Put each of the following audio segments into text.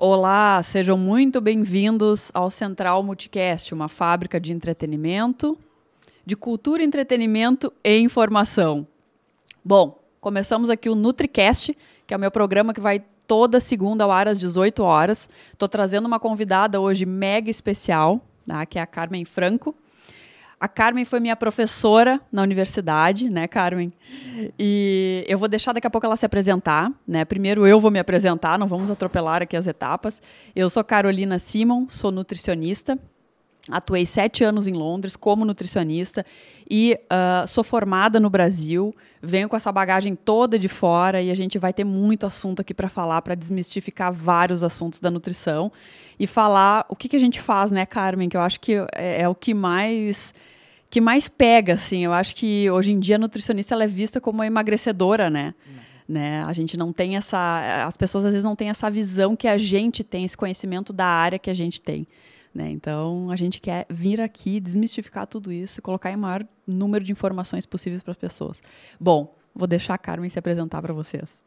Olá, sejam muito bem-vindos ao Central Multicast, uma fábrica de entretenimento, de cultura, entretenimento e informação. Bom, começamos aqui o NutriCast, que é o meu programa que vai toda segunda ao ar às 18 horas. Estou trazendo uma convidada hoje mega especial, tá? que é a Carmen Franco. A Carmen foi minha professora na universidade, né, Carmen? E eu vou deixar daqui a pouco ela se apresentar, né? Primeiro eu vou me apresentar, não vamos atropelar aqui as etapas. Eu sou Carolina Simon, sou nutricionista. Atuei sete anos em Londres como nutricionista e uh, sou formada no Brasil. Venho com essa bagagem toda de fora e a gente vai ter muito assunto aqui para falar, para desmistificar vários assuntos da nutrição e falar o que, que a gente faz, né, Carmen? Que eu acho que é, é o que mais que mais pega, assim. Eu acho que hoje em dia a nutricionista ela é vista como uma emagrecedora, né? Né? A gente não tem essa. As pessoas às vezes não têm essa visão que a gente tem, esse conhecimento da área que a gente tem. Né? Então, a gente quer vir aqui, desmistificar tudo isso e colocar em maior número de informações possíveis para as pessoas. Bom, vou deixar a Carmen se apresentar para vocês.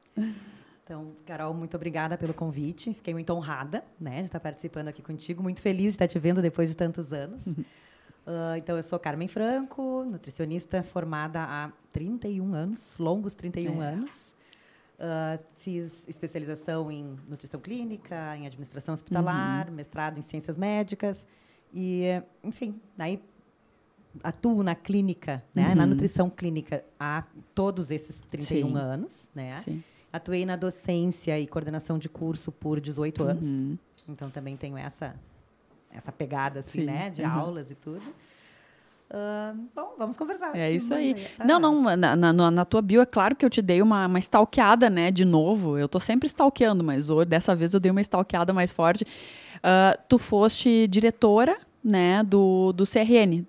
Então, Carol, muito obrigada pelo convite. Fiquei muito honrada né, de estar participando aqui contigo. Muito feliz de estar te vendo depois de tantos anos. Uhum. Uh, então, eu sou Carmen Franco, nutricionista formada há 31 anos, longos 31 é. anos. Uh, fiz especialização em nutrição clínica, em administração hospitalar, uhum. mestrado em ciências médicas e, enfim, aí atuo na clínica, né, uhum. na nutrição clínica há todos esses 31 Sim. anos, né? Sim. Atuei na docência e coordenação de curso por 18 anos. Uhum. Então também tenho essa essa pegada assim, Sim. né, de uhum. aulas e tudo. Uh, bom, vamos conversar. É isso aí. Não, não, na, na, na, tua bio é claro que eu te dei uma, uma stalkeada, né, de novo. Eu tô sempre stalkeando, mas hoje, dessa vez eu dei uma stalkeada mais forte. Uh, tu foste diretora, né, do, do CRN.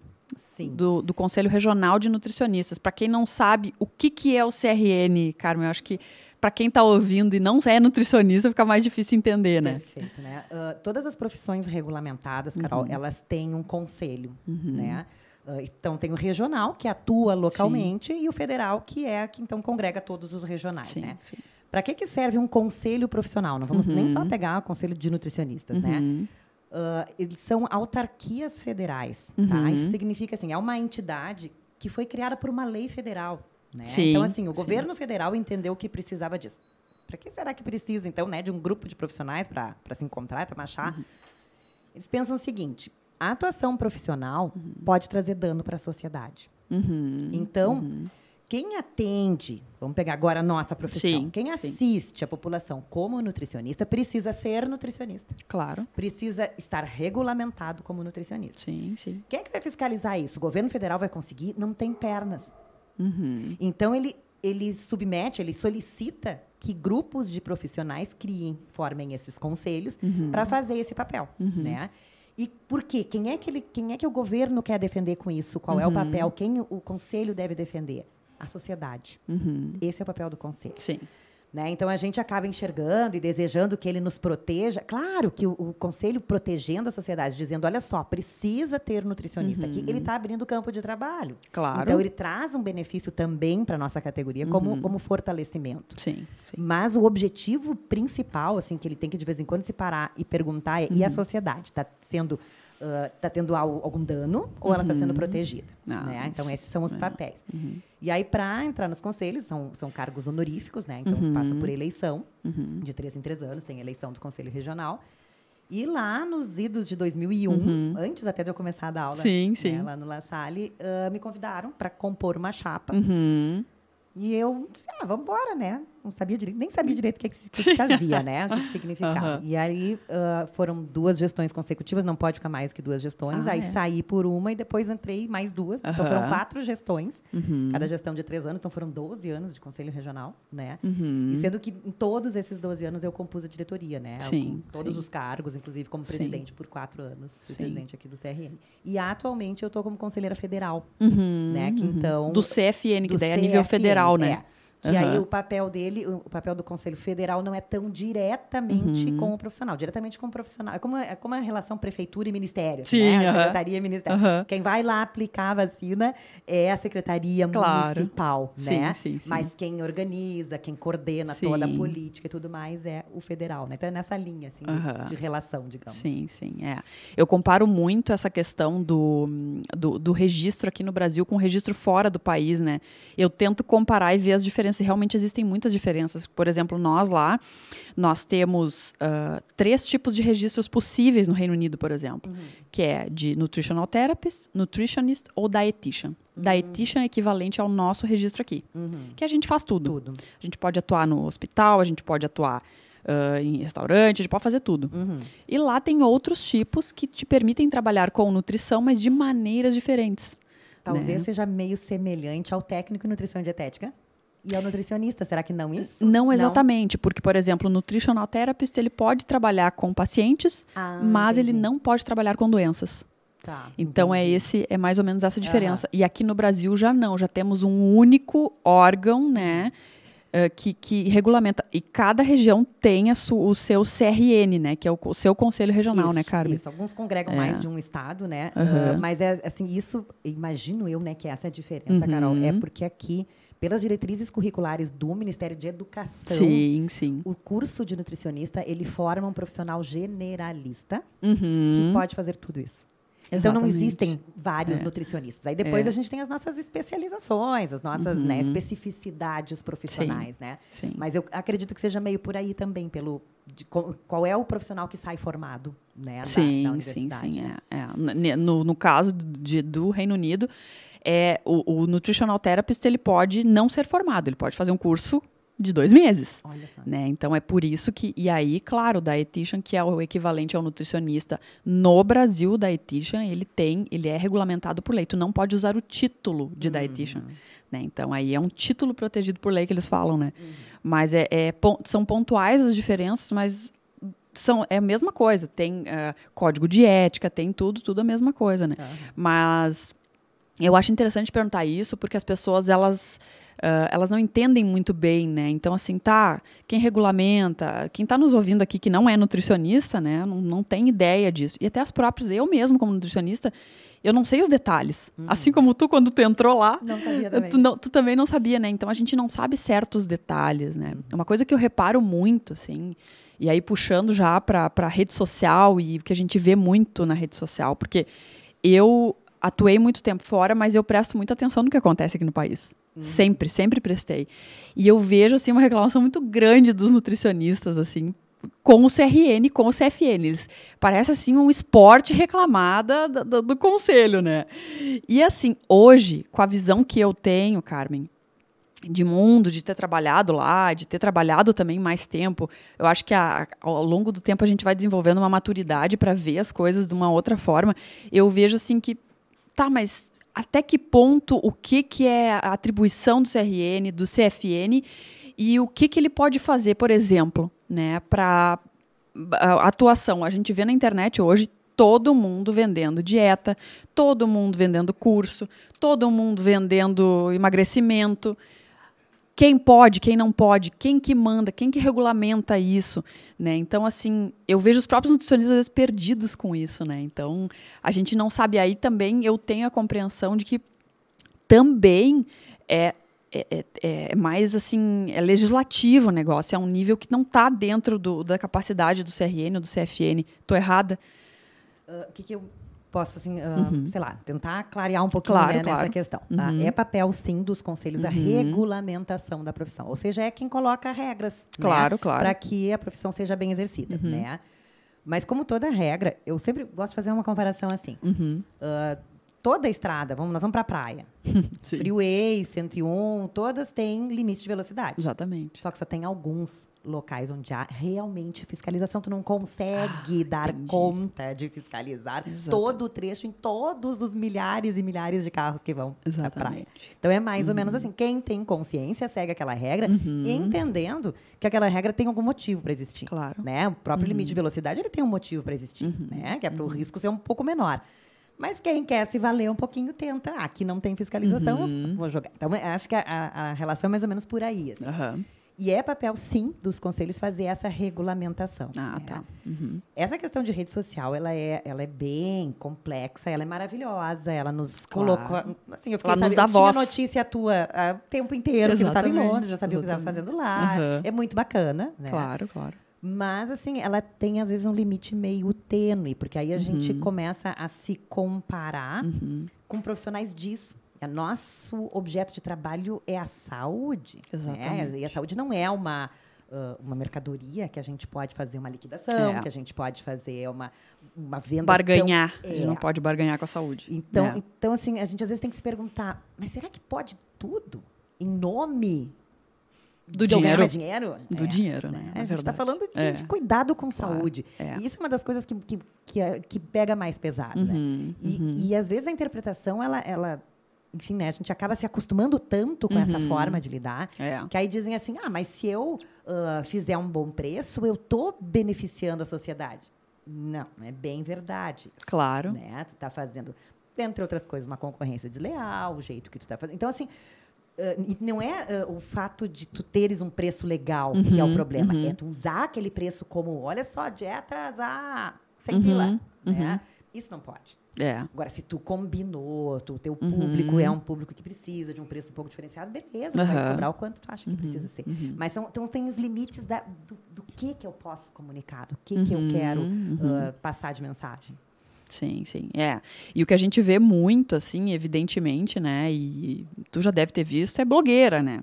Sim. Do, do Conselho Regional de Nutricionistas. Para quem não sabe o que, que é o CRN, Carmen, eu acho que para quem está ouvindo e não é nutricionista, fica mais difícil entender, né? Perfeito, né? Uh, todas as profissões regulamentadas, Carol, uhum. elas têm um conselho, uhum. né? Uh, então, tem o regional, que atua localmente, sim. e o federal, que é que então congrega todos os regionais. Sim, né? Para que, que serve um conselho profissional? Não vamos uhum. nem só uhum. pegar o conselho de nutricionistas, né? uhum. né? Uh, eles são autarquias federais. Tá? Uhum. Isso significa assim, é uma entidade que foi criada por uma lei federal. Né? Sim, então, assim, o governo federal entendeu que precisava disso. Para que será que precisa, então, né, de um grupo de profissionais para se encontrar, para marchar? Uhum. Eles pensam o seguinte: a atuação profissional uhum. pode trazer dano para a sociedade. Uhum. Então, uhum. quem atende, vamos pegar agora a nossa profissão, sim, quem assiste sim. a população como nutricionista precisa ser nutricionista. Claro. Precisa estar regulamentado como nutricionista. Sim, sim. Quem é que vai fiscalizar isso? O governo federal vai conseguir? Não tem pernas. Uhum. Então, ele, ele submete, ele solicita que grupos de profissionais criem, formem esses conselhos uhum. para fazer esse papel, uhum. né? E por quê? Quem é que, ele, quem é que o governo quer defender com isso? Qual uhum. é o uhum. papel? Quem o conselho deve defender? A sociedade. Uhum. Esse é o papel do conselho. Sim. Né? Então a gente acaba enxergando e desejando que ele nos proteja. Claro que o, o conselho protegendo a sociedade, dizendo: olha só, precisa ter nutricionista uhum. aqui, ele está abrindo campo de trabalho. Claro. Então ele traz um benefício também para a nossa categoria como, uhum. como fortalecimento. Sim, sim, Mas o objetivo principal, assim, que ele tem que de vez em quando se parar e perguntar é: uhum. e a uhum. sociedade? Está sendo está uh, tendo algum dano ou uhum. ela está sendo protegida. Ah, né? Então, esses são os é. papéis. Uhum. E aí, para entrar nos conselhos, são, são cargos honoríficos, né? Então, uhum. passa por eleição, uhum. de três em três anos, tem eleição do Conselho Regional. E lá nos idos de 2001, uhum. antes até de eu começar a dar aula sim, né, sim. lá no La Salle, uh, me convidaram para compor uma chapa. Uhum. E eu disse, ah, vamos embora, né? Não sabia direito, nem sabia direito o que, que, que fazia, né? O que, que significava. Uhum. E aí uh, foram duas gestões consecutivas, não pode ficar mais que duas gestões. Ah, aí é. saí por uma e depois entrei mais duas. Uhum. Então foram quatro gestões, uhum. cada gestão de três anos, então foram 12 anos de conselho regional, né? Uhum. E sendo que em todos esses 12 anos eu compus a diretoria, né? Sim. todos sim. os cargos, inclusive como presidente sim. por quatro anos, fui sim. presidente aqui do CRN. E atualmente eu estou como conselheira federal, uhum, né? Que uhum. então do CFN, que daí é a nível federal, né? É. Que uhum. aí o papel dele, o papel do Conselho Federal não é tão diretamente uhum. com o profissional, diretamente com o profissional. É como, é como a relação prefeitura e ministério. Sim, né? Secretaria e ministério. Quem vai lá aplicar a vacina é a Secretaria claro. Municipal, sim, né? Sim, sim. Mas quem organiza, quem coordena toda a política e tudo mais é o federal, né? Então é nessa linha, assim, de, de relação, digamos. Sim, sim, é. Eu comparo muito essa questão do, do, do registro aqui no Brasil com o registro fora do país, né? Eu tento comparar e ver as diferenças diferenças, realmente existem muitas diferenças. Por exemplo, nós lá, nós temos uh, três tipos de registros possíveis no Reino Unido, por exemplo, uhum. que é de Nutritional Therapist, Nutritionist ou Dietitian. Uhum. Dietitian é equivalente ao nosso registro aqui, uhum. que a gente faz tudo. tudo. A gente pode atuar no hospital, a gente pode atuar Uh, em restaurante, a gente pode fazer tudo. Uhum. E lá tem outros tipos que te permitem trabalhar com nutrição, mas de maneiras diferentes. Talvez né? seja meio semelhante ao técnico em nutrição e dietética. E ao nutricionista, será que não isso? Não exatamente, não? porque, por exemplo, o nutritional therapist ele pode trabalhar com pacientes, ah, mas entendi. ele não pode trabalhar com doenças. Tá, então é entendi. é esse é mais ou menos essa diferença. Uhum. E aqui no Brasil já não, já temos um único órgão, né, uh, que, que regulamenta. E cada região tem a su, o seu CRN, né, que é o, o seu conselho regional, isso, né, Carmen? Isso. Alguns congregam é. mais de um estado, né? Uhum. Uh, mas é assim, isso imagino eu, né, que essa é a diferença, uhum. Carol, é porque aqui pelas diretrizes curriculares do Ministério de Educação. Sim, sim. O curso de nutricionista, ele forma um profissional generalista uhum. que pode fazer tudo isso. Exatamente. Então não existem vários é. nutricionistas. Aí depois é. a gente tem as nossas especializações, as nossas né, uhum. né, especificidades profissionais, Sim. né? Sim. Mas eu acredito que seja meio por aí também pelo de, qual é o profissional que sai formado, né? Sim, da, da sim, sim. Né? É, é. No, no caso de, do Reino Unido, é, o, o nutritional therapist ele pode não ser formado, ele pode fazer um curso de dois meses. Olha só. Né? Então é por isso que. E aí, claro, o dietitian, que é o equivalente ao nutricionista no Brasil, o dietitian, ele tem, ele é regulamentado por lei. Tu não pode usar o título de uhum. dietitian. Né? Então aí é um título protegido por lei que eles falam, né? Uhum. Mas é, é, são pontuais as diferenças, mas são, é a mesma coisa. Tem uh, código de ética, tem tudo, tudo a mesma coisa, né? Uhum. Mas eu acho interessante perguntar isso porque as pessoas elas uh, elas não entendem muito bem, né? Então assim, tá, quem regulamenta, quem está nos ouvindo aqui que não é nutricionista, né? Não, não tem ideia disso. E até as próprias, eu mesmo como nutricionista, eu não sei os detalhes. Uhum. Assim como tu, quando tu entrou lá, não sabia também. Tu, não, tu, também não sabia, né? Então a gente não sabe certos detalhes, né? Uhum. Uma coisa que eu reparo muito, assim, e aí puxando já para a rede social e o que a gente vê muito na rede social, porque eu atuei muito tempo fora, mas eu presto muita atenção no que acontece aqui no país. Uhum. Sempre, sempre prestei. E eu vejo assim uma reclamação muito grande dos nutricionistas assim com o CRN, com o CFN. Eles parece assim um esporte reclamada do, do, do conselho, né? E assim, hoje, com a visão que eu tenho, Carmen, de mundo, de ter trabalhado lá, de ter trabalhado também mais tempo. Eu acho que a, ao longo do tempo a gente vai desenvolvendo uma maturidade para ver as coisas de uma outra forma. Eu vejo assim que tá, mas até que ponto o que, que é a atribuição do CRN, do CFN e o que, que ele pode fazer, por exemplo, né, para atuação. A gente vê na internet hoje todo mundo vendendo dieta, todo mundo vendendo curso, todo mundo vendendo emagrecimento quem pode, quem não pode, quem que manda, quem que regulamenta isso, né? Então, assim, eu vejo os próprios nutricionistas às vezes perdidos com isso, né? Então, a gente não sabe. Aí também eu tenho a compreensão de que também é, é, é, é mais, assim, é legislativo o negócio, é um nível que não está dentro do, da capacidade do CRN ou do CFN. Estou errada? O uh, que, que eu posso, assim, uh, uhum. sei lá, tentar clarear um pouquinho claro, né, claro. nessa questão. Tá? Uhum. É papel, sim, dos conselhos uhum. a regulamentação da profissão. Ou seja, é quem coloca regras claro, né, claro. para que a profissão seja bem exercida. Uhum. Né? Mas, como toda regra, eu sempre gosto de fazer uma comparação assim. Uh, toda estrada, vamos, nós vamos para a praia. Freeway, 101, todas têm limite de velocidade. Exatamente. Só que só tem alguns locais onde há realmente fiscalização. Tu não consegue ah, dar entendi. conta de fiscalizar Exatamente. todo o trecho em todos os milhares e milhares de carros que vão Exatamente. à praia. Então é mais uhum. ou menos uhum. assim. Quem tem consciência segue aquela regra, uhum. entendendo que aquela regra tem algum motivo para existir. Claro. Né? O próprio uhum. limite de velocidade ele tem um motivo para existir, uhum. né? Que é para o uhum. risco ser um pouco menor. Mas quem quer se valer um pouquinho, tenta. Ah, aqui não tem fiscalização, Uhum. vou jogar. Então, acho que a, a- relação é mais ou menos por aí. assim. Aham. E é papel, sim, dos conselhos fazer essa regulamentação. Ah, né? tá. Uhum. Essa questão de rede social, ela é, ela é bem complexa, ela é maravilhosa, ela nos Claro. colocou... Assim, eu fiquei, Ela nos sabe, dá eu tinha voz. notícia tua o tempo inteiro, que eu estava em Londres, já sabia o que estava fazendo lá. Aham. É muito bacana, né? Claro, claro. Mas, assim, ela tem, às vezes, um limite meio tênue, porque aí a gente começa a se comparar Uhum. com profissionais disso. É, nosso objeto de trabalho é a saúde. né? Exatamente. E a saúde não é uma, uma mercadoria que a gente pode fazer uma liquidação, É. que a gente pode fazer uma, uma venda. Barganhar. tão- A gente É. não pode barganhar com a saúde. Então, É. então, assim, a gente às vezes tem que se perguntar, mas será que pode tudo em nome Do dinheiro. dinheiro? Do É, dinheiro, né? né? Na A gente está falando de, É. de cuidado com Claro, saúde. é. E isso é uma das coisas que, que, que, é- que pega mais pesado. né? Uhum, E, uhum. e, às vezes a interpretação, ela, ela, enfim, né, a gente acaba se acostumando tanto com essa Uhum. forma de lidar, É. que aí dizem assim, ah, mas se eu ah, fizer um bom preço, eu estou beneficiando a sociedade. Não, é bem verdade. Claro. Né? Tu está fazendo, entre outras coisas, uma concorrência desleal, o jeito que tu está fazendo. Então, assim, e não é ah, o fato de tu teres um preço legal que é o Uhum, problema. uhum. É tu usar aquele preço como, olha só, dietas a 100 Uhum, pila. uhum. Né? Isso não pode. É. Agora, se tu combinou, tu, teu Uhum. público é um público que precisa de um preço um pouco diferenciado, beleza, tu vai cobrar o quanto tu acha que precisa ser. uhum. Mas são, então tem os limites da- do, do que que eu posso comunicar, do que que eu Uhum, quero uhum. ah, passar de mensagem. Sim, sim. É. E o que a gente vê muito, assim, evidentemente, né? E tu já deve ter visto, é blogueira, né?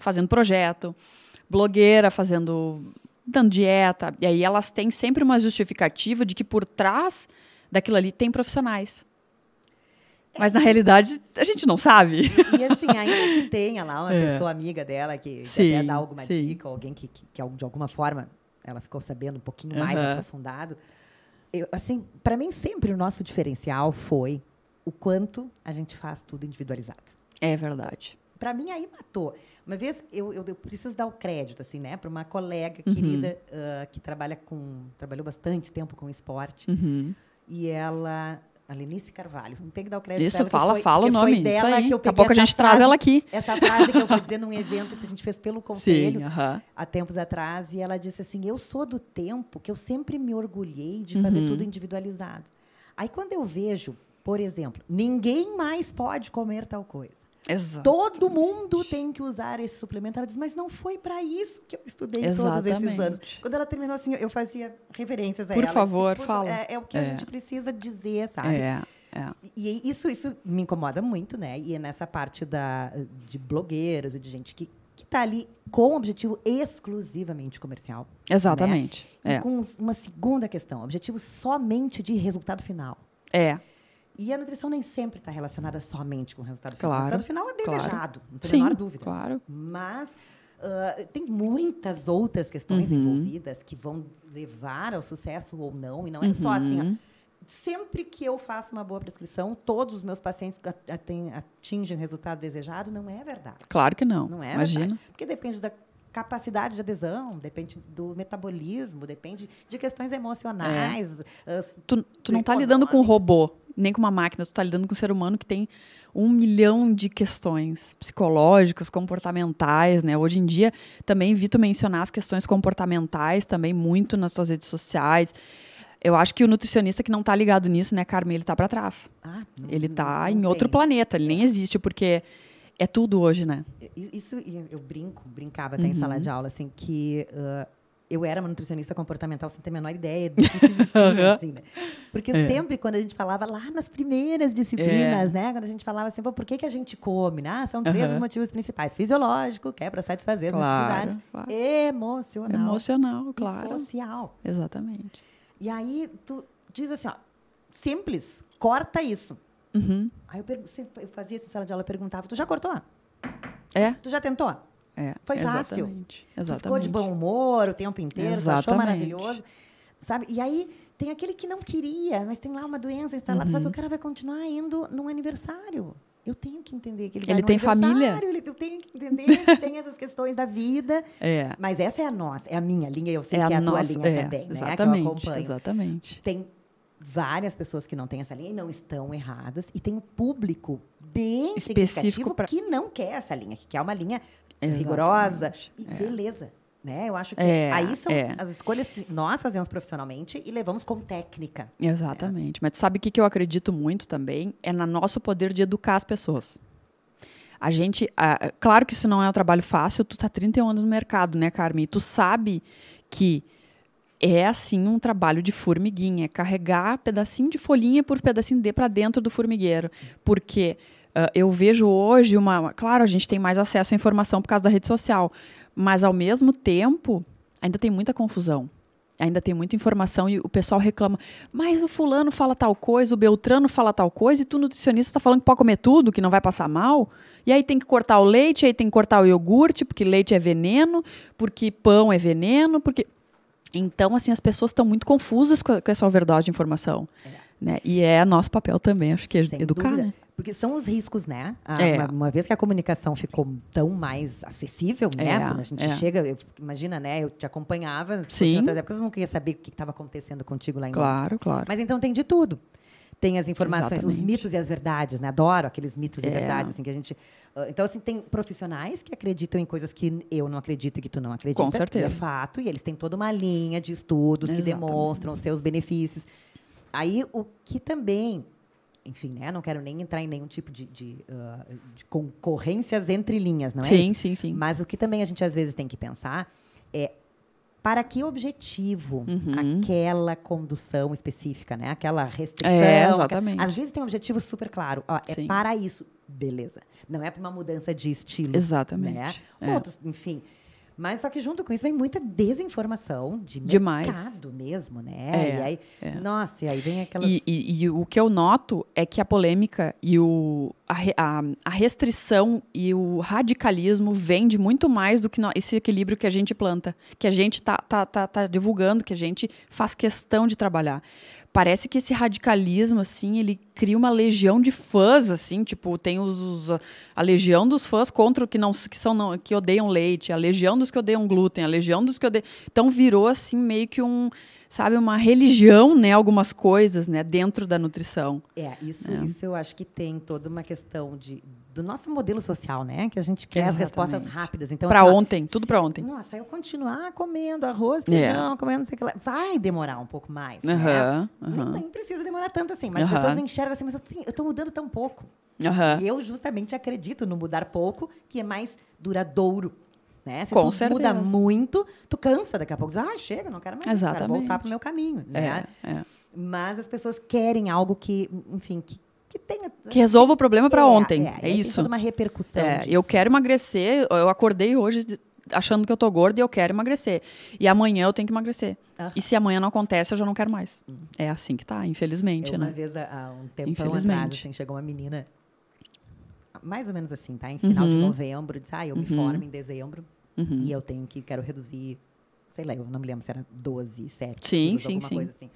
Fazendo projeto, blogueira fazendo. dando dieta. E aí elas têm sempre uma justificativa de que por trás daquilo ali tem profissionais. Mas na realidade a gente não sabe. E assim, ainda que tenha lá uma É. pessoa amiga dela que, Sim, até dá alguma sim. dica, alguém que, que, que de alguma forma ela ficou sabendo um pouquinho mais Aham. aprofundado. Eu, assim, para mim sempre o nosso diferencial foi o quanto a gente faz tudo individualizado. É verdade. Para mim aí matou. Uma vez eu, eu, eu preciso dar o crédito assim, né, para uma colega Uhum. querida ah, que trabalha com trabalhou bastante tempo com esporte Uhum. E ela a Lenice Carvalho. Não tem que dar o crédito Isso, fala, foi- fala o foi nome. Isso dela aí. que eu Daqui a pouco a gente traz frase- ela aqui. essa frase que eu fui dizer num evento que a gente fez pelo conselho Sim, aham. há tempos atrás e ela disse assim: "Eu sou do tempo que eu sempre me orgulhei de fazer Uhum. tudo individualizado". Aí quando eu vejo, por exemplo, ninguém mais pode comer tal coisa. Exato. Todo mundo tem que usar esse suplemento. Ela diz, mas não foi para isso que eu estudei todos esses Exatamente. anos. Quando ela terminou assim, eu fazia referências a Por ela. favor, disse, fala. É, é o que a É. gente precisa dizer, sabe? É, é. E isso, isso me incomoda muito, né? E é nessa parte da, de blogueiros e de gente que que está ali com objetivo exclusivamente comercial. Exatamente. E É. com uma segunda questão, objetivo somente de resultado final. É. E a nutrição nem sempre está relacionada somente com o resultado final. Claro, O resultado final é claro. desejado, não tem a menor dúvida. claro. Mas ah, tem muitas outras questões Uhum. envolvidas que vão levar ao sucesso ou não. E não é só assim, ó, Uhum. sempre que eu faço uma boa prescrição, todos os meus pacientes atingem o resultado desejado, não é verdade. Claro que não. Não é Imagina. verdade. Porque depende da capacidade de adesão, depende do metabolismo, depende de questões emocionais. as- Tu, tu não tá lidando com um robô, nem com uma máquina, tu tá lidando com um ser humano que tem um milhão de questões psicológicas, comportamentais, né? Hoje em dia, também vi tu mencionar as questões comportamentais também muito nas tuas redes sociais. Eu acho que o nutricionista que não tá ligado nisso, né, Carmen, ele tá para trás. Ah, não- Ele tá não em outro tem. planeta, ele nem existe, porque é tudo hoje, né? Isso eu brinco, brincava até em Uhum. sala de aula, assim, que ah, eu era uma nutricionista comportamental sem ter a menor ideia de que existia, assim, né? Porque É. sempre quando a gente falava lá nas primeiras disciplinas, né? Quando a gente falava assim, por que, que a gente come? né? Ah, são três Aham. os motivos principais. Fisiológico, que é para satisfazer as Claro, necessidades. claro. Emocional. Emocional, claro. social. Exatamente. E aí tu diz assim, ó, simples, corta isso. Uhum. Aí eu, eu fazia essa sala de aula, eu perguntava, tu já cortou? É, Tu já tentou? É. Foi fácil. Exatamente. Exatamente. ficou de bom humor o tempo inteiro, achou Exatamente. maravilhoso. Sabe? E aí tem aquele que não queria, mas tem lá uma doença instalada, Uhum. só que o cara vai continuar indo num aniversário. Eu tenho que entender que ele, Ele tem família. Ele, eu tenho que entender que tem essas questões da vida. É. Mas essa é a nossa, é a minha linha, eu sei é que é a tua nossa, linha é, também, né? Que eu Exatamente. acompanho. Exatamente. Tem várias pessoas que não têm essa linha e não estão erradas. E tem um público bem específico pra... que não quer essa linha, que quer uma linha Exatamente. rigorosa. E é. beleza. Né? Eu acho que é, aí são é. as escolhas que nós fazemos profissionalmente e levamos com técnica. Exatamente. Mas sabe o que, que eu acredito muito também? É no nosso poder de educar as pessoas. A gente, ah, claro que isso não é um trabalho fácil, tu tá 31 anos no mercado, né, Carmen? E tu sabe que é assim um trabalho de formiguinha, é carregar pedacinho de folhinha por pedacinho de para dentro do formigueiro, porque uh, eu vejo hoje uma, claro, a gente tem mais acesso à informação por causa da rede social, mas ao mesmo tempo ainda tem muita confusão. Ainda tem muita informação e o pessoal reclama, mas o fulano fala tal coisa, o Beltrano fala tal coisa, e tu, nutricionista, está falando que pode comer tudo, que não vai passar mal. E aí tem que cortar o leite, aí tem que cortar o iogurte, porque leite é veneno, porque pão é veneno, porque. Então, assim, as pessoas estão muito confusas com, essa overdose de informação. É. Né? E é nosso papel também, acho que, é educar, dúvida. né? Porque são os riscos, né? A, é. uma, uma, vez que a comunicação ficou tão mais acessível, né? É, Quando a gente é. chega, eu, imagina, né? Eu te acompanhava, Sim. em outras épocas eu não queria saber o que estava acontecendo contigo lá em Claro, Londres. claro. Mas então tem de tudo. Tem as informações, Exatamente. os mitos e as verdades, né? Adoro aqueles mitos e é. verdades, assim, que a gente... Uh, então, assim, tem profissionais que acreditam em coisas que eu não acredito e que tu não acredita. Com certeza. é fato, e eles têm toda uma linha de estudos Exatamente. que demonstram os seus benefícios. Aí, o que também enfim, né? Não quero nem entrar em nenhum tipo de, de, uh, de concorrências entre linhas, não é? Sim, isso? sim, sim. Mas o que também a gente às vezes tem que pensar é para que objetivo uhum. aquela condução específica, né? Aquela restrição. É, exatamente. Às vezes tem um objetivo super claro. Ó, é para isso. Beleza. Não é para uma mudança de estilo. Exatamente. Né? É. Outros, enfim. Mas só que junto com isso vem muita desinformação de Demais. mercado mesmo, né? É, e aí, é. nossa, e aí vem aquelas... E, e, e, o que eu noto é que a polêmica e o, a, a, a restrição e o radicalismo vem de muito mais do que no, esse equilíbrio que a gente planta, que a gente tá, tá, tá, tá divulgando, que a gente faz questão de trabalhar parece que esse radicalismo, assim, ele cria uma legião de fãs, assim, tipo, tem os, os a legião dos fãs contra o que não que são não, que odeiam leite, a legião dos que odeiam glúten, a legião dos que odeiam. Então virou assim meio que um sabe, uma religião, né, algumas coisas, né, dentro da nutrição. É, isso, é. isso eu acho que tem toda uma questão de do nosso modelo social, né, que a gente quer Exatamente. as respostas rápidas. Então, para assim, ontem, tudo para ontem. Nossa, eu continuar comendo arroz, feijão, é. comendo não sei o que lá, vai demorar um pouco mais, uhum, né? Uhum. Nem, nem, precisa demorar tanto assim, mas uhum. as pessoas enxergam assim, mas eu estou mudando tão pouco. E eu justamente acredito no mudar pouco, que é mais duradouro. Né? Se Com tu certeza. muda muito, tu cansa daqui a pouco. Diz, ah, chega, não quero mais. Exatamente. Quero voltar para o meu caminho. Né? É, é. Mas as pessoas querem algo que, enfim, que, que tenha. Que resolva o problema para é, ontem. É, é, isso. Tem toda uma repercussão. É, eu quero emagrecer. Eu acordei hoje achando que eu tô gorda e eu quero emagrecer. E amanhã eu tenho que emagrecer. Uhum. E se amanhã não acontece, eu já não quero mais. Uhum. É assim que tá, infelizmente, eu, né? Uma vez, há um tempo atrás, assim, chegou uma menina, mais ou menos assim, tá? Em final uhum. de novembro, disse, ah, eu me uhum. formo em dezembro. Uhum. E eu tenho que, quero reduzir, sei lá, eu não me lembro se era 12, 7, sim, quilos, sim, alguma sim. coisa assim.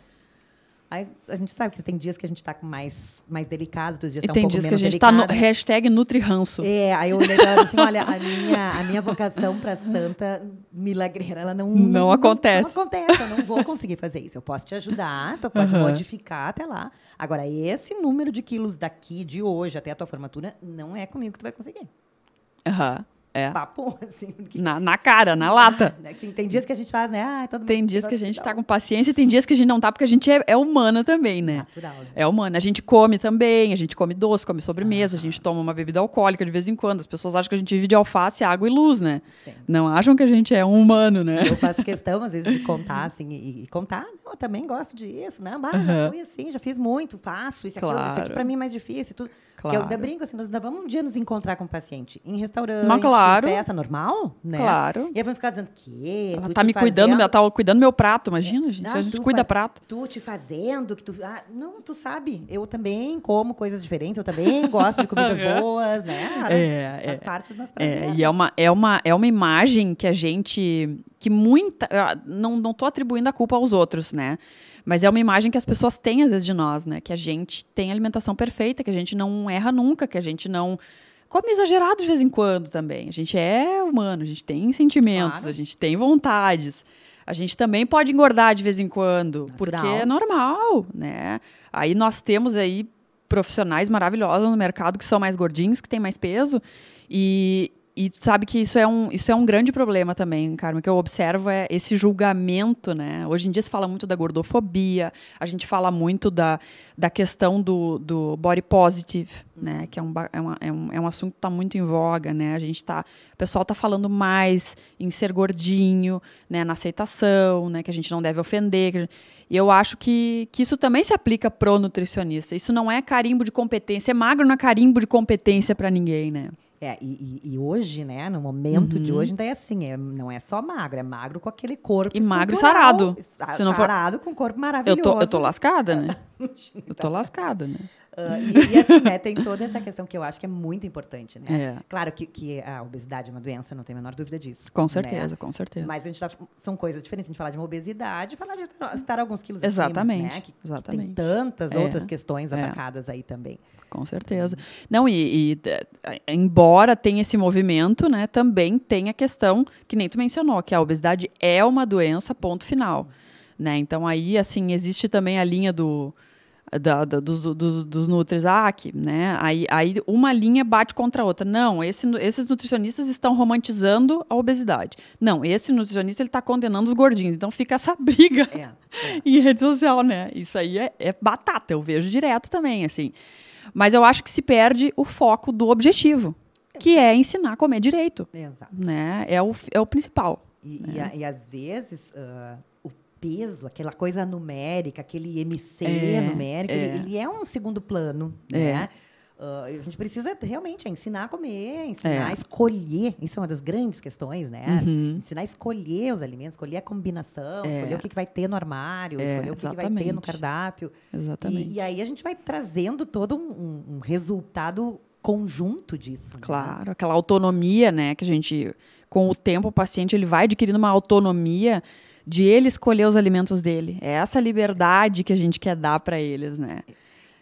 Aí a gente sabe que tem dias que a gente está mais, mais delicado, outros dias e tá tem um dias que a gente está no hashtag Nutriranço. É, aí eu olhei assim, olha, a minha, a minha vocação para santa milagreira, ela não, não, não acontece. Não, não, acontece, eu não vou conseguir fazer isso. Eu posso te ajudar, tu pode uhum. modificar até lá. Agora, esse número de quilos daqui, de hoje, até a tua formatura, não é comigo que tu vai conseguir. Aham. Uhum. É. Papo, assim. Porque... Na, na cara, na lata. Ah, né? tem, dias que a gente faz, né? Ah, todo tem dias que a gente está com paciência e tem dias que a gente não tá, porque a gente é, é humana também, né? Natural, né? É humana. A gente come também, a gente come doce, come sobremesa, ah, a gente toma uma bebida alcoólica de vez em quando. As pessoas acham que a gente vive de alface, água e luz, né? Sim. Não acham que a gente é um humano, né? Eu faço questão, às vezes, de contar, assim, e, e contar. Eu também gosto disso, né? Mas uhum. já fui assim, já fiz muito, faço isso, claro. aqui, isso aqui para mim é mais difícil e tudo. Claro. eu ainda brinco assim, nós ainda vamos um dia nos encontrar com o paciente em restaurante, Não, claro. em festa normal, né? Claro. E aí vão ficar dizendo que ela tá me fazendo, cuidando, ela tá cuidando do meu prato, imagina, é. gente. Não, a gente cuida faz, prato. Tu te fazendo, que tu. Ah, não, tu sabe, eu também como coisas diferentes, eu também gosto de comidas boas, né? É, faz é, parte do nosso É, e é uma, é, uma, é uma imagem que a gente. que muita. Não, não tô atribuindo a culpa aos outros, né? Mas é uma imagem que as pessoas têm, às vezes, de nós, né? Que a gente tem alimentação perfeita, que a gente não erra nunca, que a gente não. Come exagerado de vez em quando também. A gente é humano, a gente tem sentimentos, claro. a gente tem vontades. a gente também pode engordar de vez em quando, Natural. porque é normal, né? Aí nós temos aí profissionais maravilhosos no mercado que são mais gordinhos, que têm mais peso, e, e sabe que isso é, um, isso é um grande problema também, Carmen, que eu observo é esse julgamento, né? Hoje em dia se fala muito da gordofobia, a gente fala muito da, da questão do, do body positive, né? Que é um, é, uma- é um, é um assunto que está muito em voga, né? A gente tá, o pessoal está falando mais em ser gordinho, né? Na aceitação, né? Que a gente não deve ofender. gente- E eu acho que, que isso também se aplica pro nutricionista. Isso não é carimbo de competência. É magro não é carimbo de competência para ninguém, né? É, e, e- hoje, né, no momento Uhum. de hoje, então é assim, é, não é só magro, é magro com aquele corpo E magro e sarado. sa- Se não for- Sarado com corpo Eu maravilhoso. tô, eu tô lascada, né? Eu tô lascada, né? Ah, e, e assim, né, tem toda essa questão que eu acho que é muito importante, né? É. Claro que, que a obesidade é uma doença, não tem a menor dúvida disso. Com né? certeza, com certeza. Mas a gente tá, são coisas diferentes. A gente falar de uma obesidade e falar de estar, alguns quilos Exatamente, acima, né? Que, que exatamente. tem tantas É, outras questões é. atacadas aí também. Com certeza. Não, e, e, eh, embora tenha esse movimento, né, também tem a questão que nem tu mencionou, que a obesidade é uma doença, ponto final. Né? Então aí, assim, existe também a linha do, da- da- dos, dos, dos nutris, ah, que, né? Aí, aí uma linha bate contra a outra. Não, esse, esses nutricionistas estão romantizando a obesidade. Não, esse nutricionista ele está condenando os gordinhos. Então fica essa briga É, é. em rede social, né? Isso aí é, é batata, eu vejo direto também, assim. Mas eu acho que se perde o foco do objetivo, que é ensinar a comer direito, Exato. né? É o, é o principal. E, e, a- e às vezes o peso, aquela coisa numérica, aquele MC É, numérico, é. Ele, ele é um segundo plano, É. né? Ah, a gente precisa realmente ensinar a comer, ensinar É. a escolher. Isso é uma das grandes questões, né? Uhum. Ensinar a escolher os alimentos, escolher a combinação, É. escolher o que, que vai ter no armário, É, escolher o que, que vai ter no cardápio. Exatamente. E, e aí a gente vai trazendo todo um, um- resultado conjunto disso. né? Claro, aquela autonomia, né, que a gente, com o tempo, o paciente ele vai adquirindo uma autonomia de ele escolher os alimentos dele. É essa liberdade que a gente quer dar para eles, né?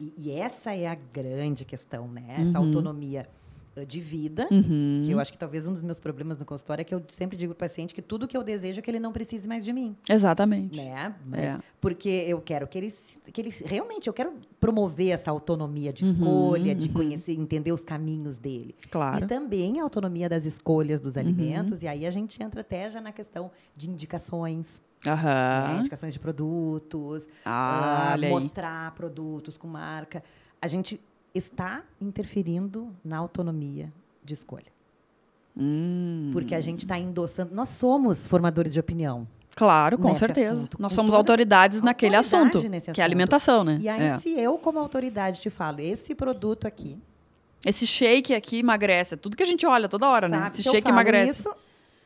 E, e essa é a grande questão, né? Essa Uhum. autonomia de vida, Uhum. que eu acho que talvez um dos meus problemas no consultório é que eu sempre digo para o paciente que tudo que eu desejo é que ele não precise mais de mim, Exatamente. né? É. Porque eu quero que ele, que ele realmente eu quero promover essa autonomia de Uhum, escolha, de uhum. conhecer, entender os caminhos dele. Claro. Uhum. E também a autonomia das escolhas dos alimentos, e aí a gente entra até já na questão de indicações, né? Indicações de produtos, Ah, aí. mostrar produtos com marca. A gente está interferindo na autonomia de escolha. Hum. Porque a gente está endossando. Nós somos formadores de opinião. Claro, com certeza. assunto, Nós com somos autoridades naquele autoridade assunto, nesse que é assunto. alimentação, né? E aí, É. se eu, como autoridade, te falo, esse produto aqui. Esse shake aqui emagrece, é tudo que a gente olha toda hora, né? sabe, Esse se eu shake emagrece. Isso,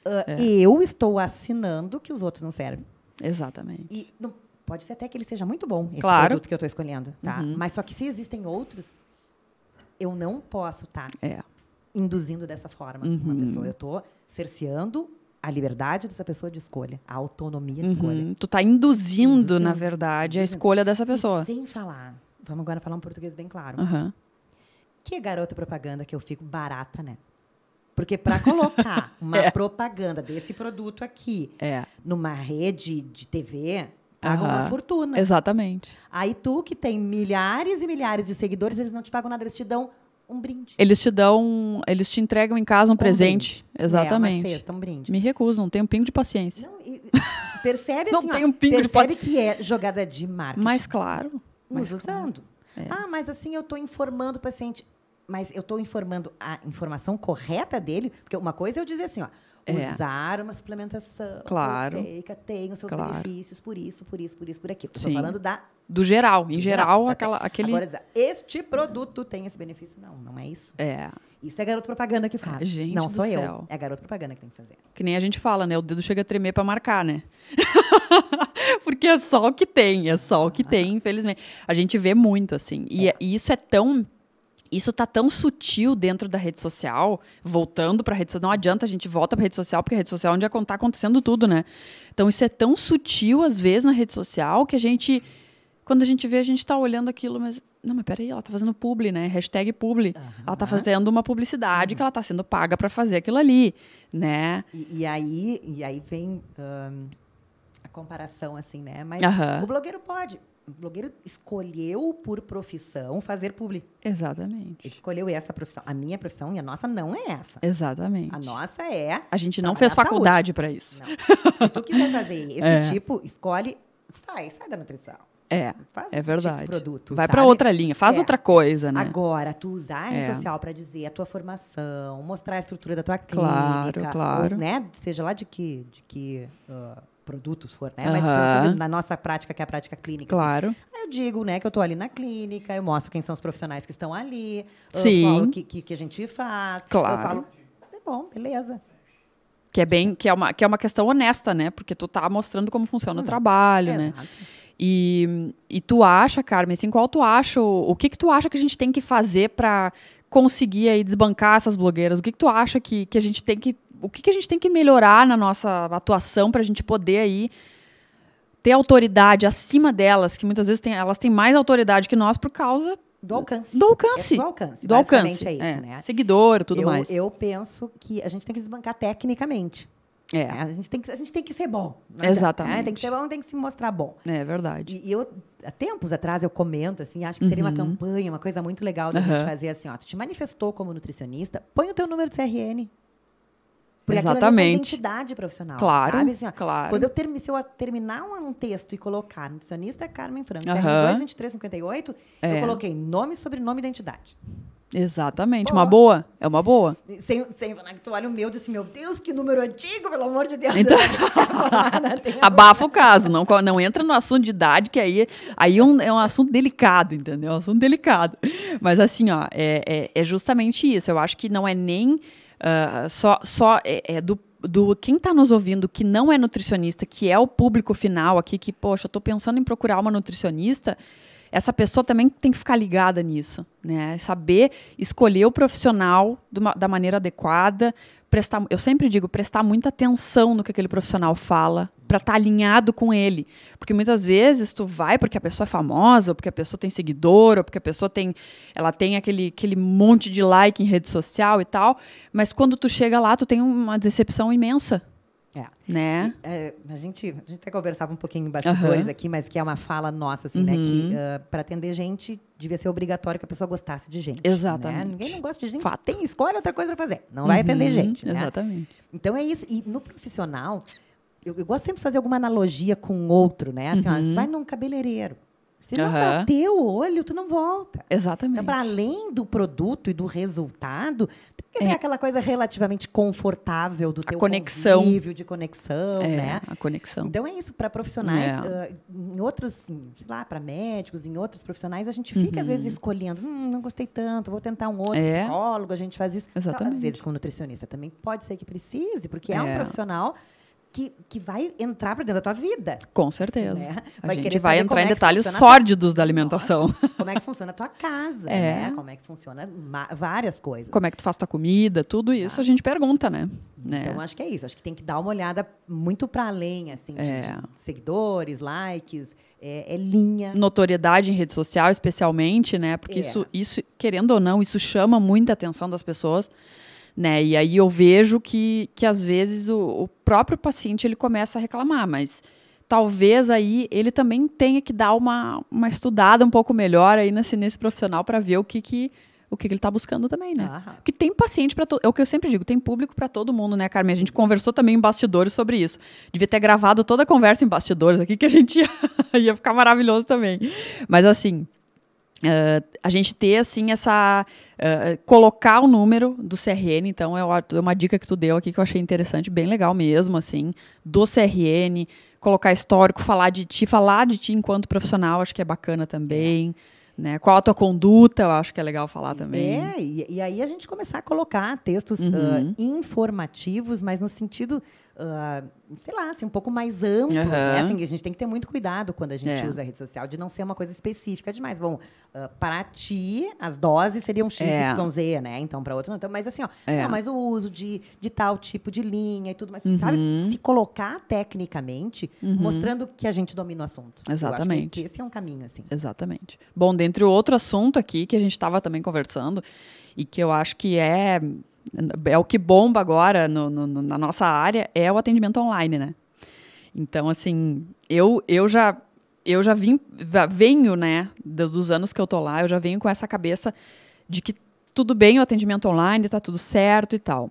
ah, Eu estou assinando que os outros não servem. Exatamente. E não- pode ser até que ele seja muito bom, esse Claro. produto que eu estou escolhendo. Tá? Uhum. Mas só que se existem outros, eu não posso estar É. induzindo dessa forma uma Uhum. pessoa. Eu estou cerceando a liberdade dessa pessoa de escolha, a autonomia de escolha. Uhum. Tu tá induzindo, Induzindo. na verdade, a Induzindo. escolha dessa E pessoa. sem falar, vamos agora falar um português bem claro. Que garota propaganda que eu fico barata, né? Porque para colocar uma É. propaganda desse produto aqui É, numa rede de TV, paga uma Aham. fortuna. exatamente. Aí tu que tem milhares e milhares de seguidores, eles não te pagam nada, eles te dão um brinde. Eles te dão, eles te entregam em casa um, presente. brinde. É, uma Exatamente. cesta, um brinde. Me recuso, não tenho um pingo de paciência. Não, e- percebe Não assim, tem um pingo de percebe que é jogada de marketing. Mas claro. nos mas usando. É. Ah, mas assim eu estou informando o paciente. Mas eu estou informando a informação correta dele, porque uma coisa é eu dizer assim, ó, É. usar uma suplementação Claro. proteica tem os seus Claro. benefícios por isso, por isso, por isso, por aquilo. Estou falando da Do geral, em geral, da- aquela, aquele. Agora, este produto tem esse benefício. Não, não é isso. É, Isso é garoto propaganda que faz. Gente não sou céu. eu. É garoto propaganda que tem que fazer. que nem a gente fala, né? O dedo chega a tremer pra marcar, né? Porque é só o que tem, é só o que tem, infelizmente. A gente vê muito, assim. E, e isso é tão. Isso tá tão sutil dentro da rede social, voltando para a rede social. Não adianta a gente volta para rede social, porque a rede social é onde está acontecendo tudo, né? Então isso é tão sutil, às vezes, na rede social, que a gente. Quando a gente vê, a gente tá olhando aquilo, mas. Não, mas peraí, ela tá fazendo publi, né? Hashtag publi. Ela tá fazendo uma publicidade que ela tá sendo paga para fazer aquilo ali, né? E, e aí, e aí vem ahn, comparação assim, né? Mas Aham. o blogueiro pode. O blogueiro escolheu por profissão fazer publi. Ele Exatamente. escolheu essa profissão. A minha profissão e a nossa não é essa. Exatamente. A nossa é. A gente não fez faculdade para isso. Não. Se tu quiser fazer esse É. tipo, escolhe, sai, sai da nutrição. É, Faz é esse verdade. Tipo produto, Vai para outra linha, faz É. outra coisa, né? Agora, tu usar a rede É. social para dizer a tua formação, mostrar a estrutura da tua Claro, clínica, claro. ou, né, seja lá de que, de que ah, produtos for, né? Mas na nossa prática, que é a prática clínica. assim, Claro. Aí eu digo, né, que eu tô ali na clínica, eu mostro quem são os profissionais que estão ali, eu Sim. falo o que, que, que a gente faz. Claro. Eu falo, é bom, beleza. Que é bem, que é uma, que é uma questão honesta, né? Porque tu tá mostrando como funciona o Exato. trabalho, né? Exato. E, e tu acha, Carmen, assim, qual tu acha, o, o que que tu acha que a gente tem que fazer para conseguir aí desbancar essas blogueiras? O que que tu acha que, que a gente tem que, o que que a gente tem que melhorar na nossa atuação para a gente poder aí ter autoridade acima delas, que muitas vezes tem, elas têm mais autoridade que nós por causa Do alcance. do alcance. É do alcance. Do alcance. É isso, é. né? Seguidor, tudo eu, mais. Eu penso que a gente tem que desbancar tecnicamente. É, né? A, gente tem que, a gente tem que ser bom. não Exatamente. né? Tem que ser bom, tem que se mostrar bom. é verdade. E, eu, há tempos atrás, eu comento, assim, acho que seria uma Uhum. campanha, uma coisa muito legal da gente Aham. fazer assim, ó. Tu te manifestou como nutricionista, põe o teu número de CRN. Porque aquilo ali é Exatamente. identidade profissional. Claro, Sabe, assim, ó, claro. Quando eu termi- se eu terminar um, um texto e colocar nutricionista Carmen Franco, Aham. CRN 22358, É. eu coloquei nome, sobrenome e identidade. Exatamente, Boa. uma boa. É uma boa. E Sem, sem falar que tu olha o meu e diz assim, meu Deus, que número antigo, pelo amor de Deus. Então-. Abafa o caso, não, não entra no assunto de idade, que aí, aí é, um, é um assunto delicado, entendeu? É um assunto delicado. Mas assim, ó, é, é, é justamente isso. Eu acho que não é nem ah, só, só é, é do, do quem está nos ouvindo que não é nutricionista, que é o público final aqui, que, poxa, eu tô pensando em procurar uma nutricionista. Essa pessoa também tem que ficar ligada nisso, né? Saber escolher o profissional uma- da maneira adequada, prestar, eu sempre digo, prestar muita atenção no que aquele profissional fala, para estar alinhado com ele. Porque muitas vezes tu vai porque a pessoa é famosa, ou porque a pessoa tem seguidor, ou porque a pessoa tem, ela tem aquele, aquele monte de like em rede social e tal, mas quando tu chega lá, tu tem uma decepção imensa, É. né? É, a, gente, a gente até conversava um pouquinho em bastidores Aham. aqui, mas que é uma fala nossa, assim, né? Que Uhum. para atender gente, devia ser obrigatório que a pessoa gostasse de gente. Exatamente. né? Ninguém não gosta de gente, Fato. tem, escolhe outra coisa para fazer. Não vai atender Uhum, gente, né? Exatamente. Então é isso. E no profissional, eu, eu gosto sempre de fazer alguma analogia com outro, né? Assim, ó, Uhum. tu vai num cabeleireiro. Se não Aham. bater o olho, tu não volta. Exatamente. Então, para além do produto e do resultado, tem que ter É. aquela coisa relativamente confortável do teu conexão. convívio, de conexão, é, né? a conexão. Então é isso, para profissionais, É. ah, em outros, sei lá, para médicos, em outros profissionais, a gente fica às vezes escolhendo, hum, não gostei tanto, vou tentar um outro Uhum. É. psicólogo, a gente faz isso. Então, Exatamente. às vezes com nutricionista também pode ser que precise, porque é, um É. profissional que, que vai entrar para dentro da tua vida. Com certeza. Né? A Vai gente querer vai entrar em é detalhes a tua- sórdidos da alimentação. Nossa, como é que funciona a tua casa, É. né? Como é que funciona várias coisas. Como é que tu faz tua comida, tudo isso a gente pergunta, né? né? Então, acho que é isso. Acho que tem que dar uma olhada muito para além, assim, de, É. de seguidores, likes, é, é linha. Notoriedade em rede social, especialmente, né? Porque É. isso, isso, querendo ou não, isso chama muita atenção das pessoas. Né? E aí eu vejo que, que às vezes o, o próprio paciente ele começa a reclamar, mas talvez aí ele também tenha que dar uma, uma estudada um pouco melhor aí nesse, nesse profissional para ver o que, que, o que, que ele está buscando também, né? Aham. Porque tem paciente para todo. É o que eu sempre digo, tem público para todo mundo, né, Carmen? A gente conversou também em bastidores sobre isso. Devia ter gravado toda a conversa em bastidores aqui, que a gente ia, ia ficar maravilhoso também. Mas assim. Eh, a gente ter assim essa eh, colocar o número do CRN então é uma, é uma dica que tu deu aqui que eu achei interessante bem legal mesmo assim do CRN colocar histórico falar de ti falar de ti enquanto profissional acho que é bacana também né qual a tua conduta eu acho que é legal falar também É, e, e aí a gente começar a colocar textos Uhum. ah, informativos, mas no sentido, ah, sei lá, assim, um pouco mais amplos, Aham. né? Assim, a gente tem que ter muito cuidado quando a gente É. usa a rede social, de não ser uma coisa específica demais. Bom, ah, para ti, as doses seriam X, É. Y, Z, né? Então, para outro não. Então, mas assim, ó, É. não, mas o uso de, de tal tipo de linha e tudo mais, sabe? Uhum. Se colocar tecnicamente, mostrando que a gente domina o assunto. Exatamente. esse é um caminho, assim. Exatamente. Bom, dentre o outro assunto aqui que a gente estava também conversando e que eu acho que é, é o que bomba agora no- no- na nossa área é o atendimento online, né? Então, assim, eu, eu já eu já vim, venho, né, dos anos que eu tô lá, eu já venho com essa cabeça de que tudo bem o atendimento online, tá tudo certo e tal.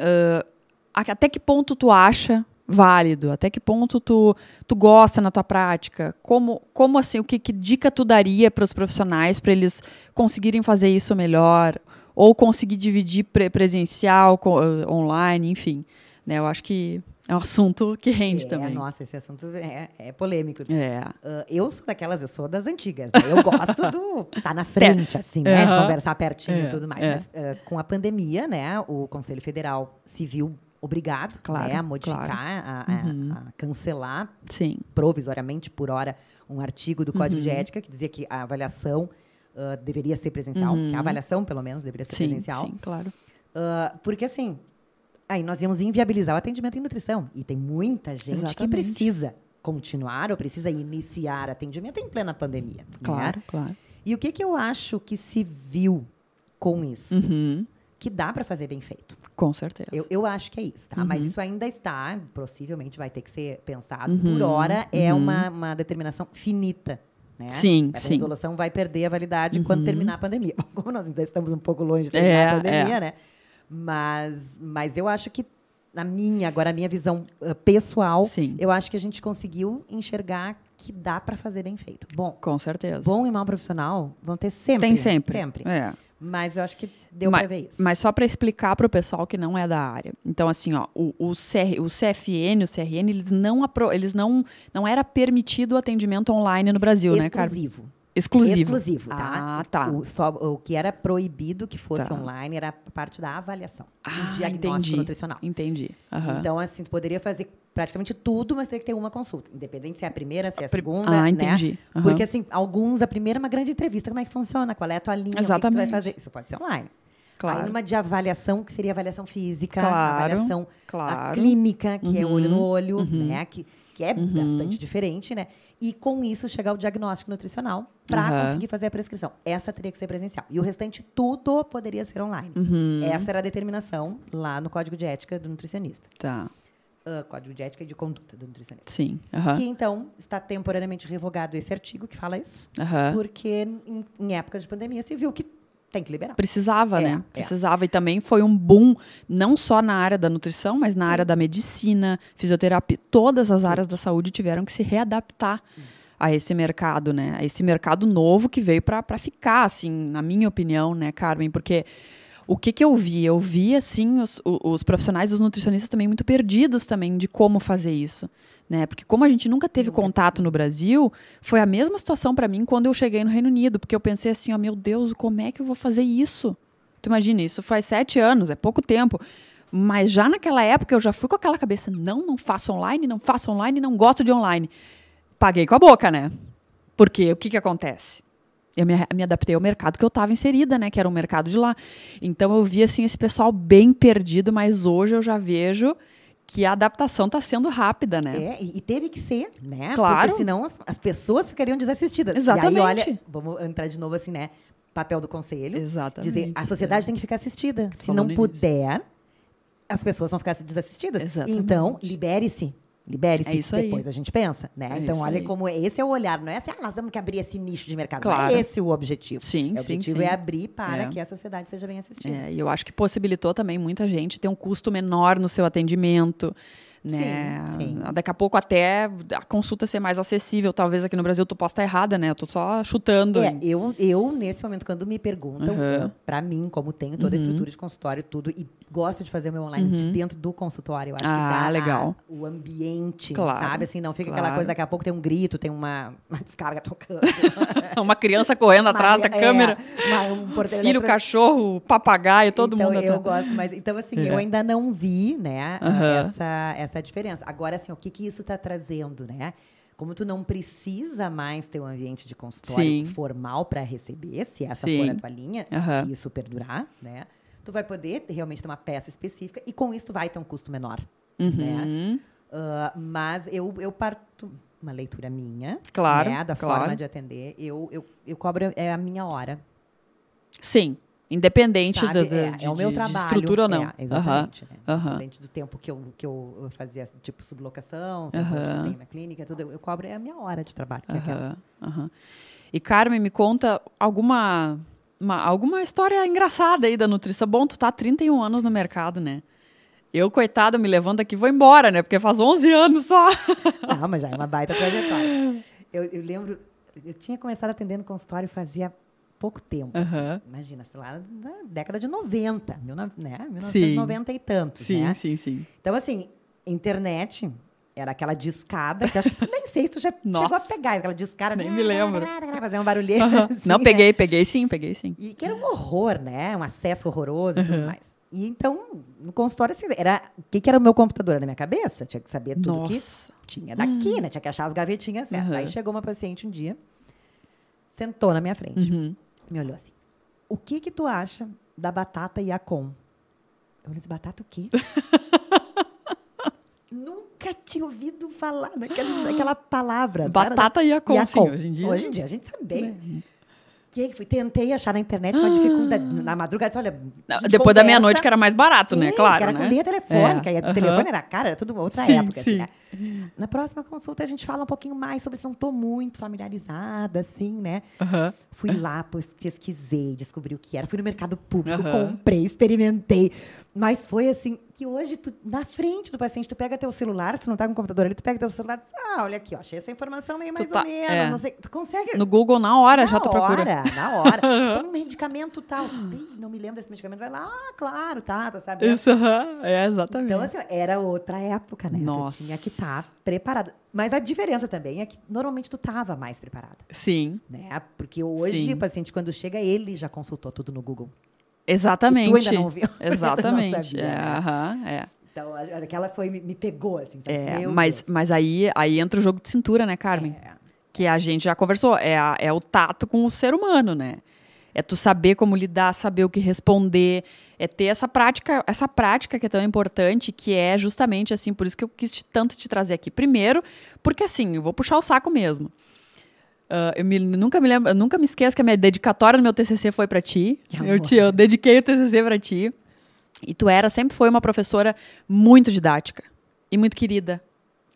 Uh, até que ponto tu acha válido? Até que ponto tu, tu gosta na tua prática? Como, como assim, o que, que dica tu daria para os profissionais para eles conseguirem fazer isso melhor? Ou conseguir dividir pre presencial, uh, online, enfim. Né, eu acho que é um assunto que rende é, também. Nossa, esse assunto é, é polêmico. É. Uh, eu sou daquelas, eu sou das antigas. Né? Eu gosto do tá na frente, assim, né? De conversar pertinho é. e tudo mais. É. Mas uh, com a pandemia, né, o Conselho Federal se viu obrigado claro, né, a modificar, claro. a, uhum. a, cancelar Sim. provisoriamente, por hora, um artigo do Código uhum. de Ética que dizia que a avaliação uh, deveria ser presencial, que a uhum. avaliação, pelo menos, deveria ser sim, presencial. Sim, claro. porque, assim, aí nós íamos inviabilizar o atendimento em nutrição. E tem muita gente Exatamente. que precisa continuar ou precisa iniciar atendimento em plena pandemia. Né? Claro, né? claro. E o que, que eu acho que se viu com isso? Uhum. Que dá para fazer bem feito. Com certeza. Eu, eu acho que é isso, tá? Uhum. Mas isso ainda está, possivelmente vai ter que ser pensado. Uhum. Por hora, é uhum. uma, uma determinação finita. Né? Sim, a sim. resolução vai perder a validade quando uhum. terminar a pandemia. Como nós ainda estamos um pouco longe de terminar é, a pandemia, é. né? Mas, mas eu acho que na minha, agora a minha visão uh, pessoal, Sim. eu acho que a gente conseguiu enxergar que dá para fazer bem feito. Bom, com certeza. Bom e mal profissional vão ter sempre. Tem sempre. Sempre. É. Mas eu acho que deu para ver isso. Mas só para explicar para o pessoal que não é da área. Então, assim, ó, o, o, CR, o CFN, o CRN, eles não, apro, eles não, não era permitido o atendimento online no Brasil, Exclusivo. né, Carmen? Exclusivo. Exclusivo. Exclusivo, tá? Ah, tá. O, só, o que era proibido que fosse tá. online era a parte da avaliação. Ah, diagnóstico entendi. nutricional. Entendi. Uhum. Então, assim, tu poderia fazer praticamente tudo, mas teria que ter uma consulta. Independente se é a primeira, se é a segunda. Ah, né? entendi. Uhum. Porque, assim, alguns, a primeira é uma grande entrevista. Como é que funciona? Qual é a tua linha? Exatamente. Que, que tu vai fazer? Isso pode ser online. Claro. Aí numa de avaliação, que seria avaliação física, claro, avaliação claro. clínica, que uhum, é olho no olho, uhum. né? Que, que é uhum. bastante diferente, né? E com isso chegar ao diagnóstico nutricional para conseguir fazer a prescrição. Essa teria que ser presencial. E o restante tudo poderia ser online. Uhum. Essa era a determinação lá no Código de Ética do nutricionista. Tá. Uh, Código de Ética e de Conduta do nutricionista. Sim. Que então está temporariamente revogado esse artigo que fala isso, porque em, em épocas de pandemia se viu que tem que liberar. Precisava, É, né? é. Precisava. E também foi um boom, não só na área da nutrição, mas na área da medicina, fisioterapia. Todas as áreas da saúde tiveram que se readaptar a esse mercado, né? A esse mercado novo que veio para ficar, assim, na minha opinião, né, Carmen? Porque o que, que eu vi? Eu vi, assim, os, os profissionais, os nutricionistas também muito perdidos também de como fazer isso, né? Porque como a gente nunca teve contato no Brasil, foi a mesma situação para mim quando eu cheguei no Reino Unido, porque eu pensei assim, ó, meu Deus, como é que eu vou fazer isso? Tu imagina, isso faz sete anos, é pouco tempo. Mas já naquela época eu já fui com aquela cabeça, não, não faço online, não faço online, não gosto de online. Paguei com a boca, né? Porque o que, que acontece? Eu me, me adaptei ao mercado que eu estava inserida, né? Que era o mercado de lá. Então eu vi assim esse pessoal bem perdido, mas hoje eu já vejo que a adaptação está sendo rápida, né? É, e, teve que ser, né? Claro. Porque senão as, as pessoas ficariam desassistidas. Exatamente. E aí, olha, vamos entrar de novo assim, né? Papel do conselho. Exatamente. Dizer, a sociedade tem que ficar assistida. Se Falando não nisso. puder, as pessoas vão ficar desassistidas. Exatamente. Então, libere-se. Libere-se, É isso aí. depois a gente pensa, né? É então, olha aí. como esse é o olhar, não é assim, ah, nós temos que abrir esse nicho de mercado. Não Claro. é esse o objetivo. Sim, o sim, objetivo sim. é abrir para É. que a sociedade seja bem assistida. É, e eu acho que possibilitou também muita gente ter um custo menor no seu atendimento. Né? Sim, sim. Daqui a pouco até a consulta ser mais acessível. Talvez aqui no Brasil tu possa estar errada, né? Eu tô só chutando. É, eu, eu, nesse momento, quando me perguntam, Uhum. pra mim, como tenho toda a Uhum. estrutura de consultório tudo, e gosto de fazer o meu online de dentro do consultório, eu acho Ah, que dá legal. a- o ambiente, Claro, sabe? Assim, não fica claro. aquela coisa, daqui a pouco tem um grito, tem uma, uma descarga tocando. Uma criança correndo atrás da Uma- é, câmera. uma- um Filho, cachorro, papagaio, todo então, mundo eu atrás. gosto, mas então assim, É. eu ainda não vi, né, Aham. essa essa diferença. Agora assim, o que que isso está trazendo, né? Como tu não precisa mais ter um ambiente de consultório Sim. formal para receber, se essa Sim. for a tua linha, Aham. se isso perdurar, né? Tu vai poder realmente ter uma peça específica e com isso vai ter um custo menor, né? Uhum. Ah, mas eu, eu parto uma leitura minha, Claro, né, da claro. forma de atender. Eu, eu, eu cobro é a minha hora. Sim. Independente Sabe? do, do- é, de, é o meu de- de trabalho. estrutura ou não. É, exatamente. né? aham. Independente do tempo que eu, que eu fazia, tipo, sublocação, tempo Aham. que eu tenho minha clínica, tudo, eu, eu cobro é a minha hora de trabalho. é. E Carmen, me conta alguma uma- alguma história engraçada aí da nutrição. Bom, tu tá há 31 anos no mercado, né? Eu, coitada, me levanto aqui e vou embora, né? Porque faz 11 anos só. Não, mas já é uma baita trajetória. Eu, eu lembro, eu tinha começado atendendo consultório fazia pouco tempo. assim. Imagina, sei lá, na década de 90, mil, né? 1990 e tantos, Sim, né? sim, sim. Então, assim, internet era aquela discada, que acho que tu nem sei se tu já chegou a Nossa. pegar, aquela discada. Nem me lembro. Fazer um barulheiro. Assim, Não, né? peguei, peguei sim, peguei sim. E que era um horror, né? Um acesso horroroso e tudo mais. E então, no consultório, assim, era. O que, que era o meu computador na minha cabeça? Tinha que saber tudo que Nossa. tinha daqui, né? Tinha que achar as gavetinhas certas. Uhum. Aí chegou uma paciente um dia, sentou na minha frente, Uhum. Me olhou assim. O que que tu acha da batata Yacon? Eu falei, batata o quê? Nunca tinha ouvido falar naquela, naquela palavra. Batata Yacon, sim, Yacon. hoje em dia. Hoje em dia, a gente sabe bem. Né? Que foi? Tentei achar na internet uma dificuldade. Na madrugada, disse, olha. Depois da conversa. meia-noite, que era mais barato, né? Sim, Claro, que era né? com linha telefônica. É, E o aham. telefone era cara, era tudo outra Sim, época, sim. assim, né? Na próxima consulta, a gente fala um pouquinho mais sobre isso. Não estou muito familiarizada, assim, né? Aham. Fui lá, pesquisei, descobri o que era. Fui no mercado público, Aham. comprei, experimentei. Mas foi assim, que hoje, tu, na frente do paciente, tu pega teu celular, se tu não tá com o computador ali, tu pega teu celular e diz, ah, olha aqui, ó, achei essa informação meio mais tá- ou menos, é. não sei. Tu consegue... No Google, na hora, na já tu procura. hora, na hora. Um medicamento tal. Ih, não me lembro desse medicamento. Vai lá, ah, claro, tá, tá sabendo. Isso, aham. é, exatamente. Então, assim, era outra época, né? Nossa. Tu tinha que estar preparada. Mas a diferença também é que normalmente tu tava mais preparada, Sim, né? Porque hoje Sim. o paciente, quando chega, ele já consultou tudo no Google. exatamente. E tu ainda não viu. Tu não Exatamente. sabia, é, né? aham, é. Então, aquela foi, me, me pegou, assim. sabe? É, mas, Deus. mas aí, aí entra o jogo de cintura, né, Carmen? É. Que a gente já conversou. É, a- é o tato com o ser humano, né? É tu saber como lidar, saber o que responder, é ter essa prática, essa prática que é tão importante, que é justamente assim, por isso que eu quis te- tanto te trazer aqui. Primeiro, porque assim, eu vou puxar o saco mesmo. Ah, eu me- nunca me lembro, eu nunca me esqueço que a minha dedicatória no meu TCC foi para ti. Eu, te, eu dediquei o TCC para ti. E tu era, sempre foi uma professora muito didática e muito querida.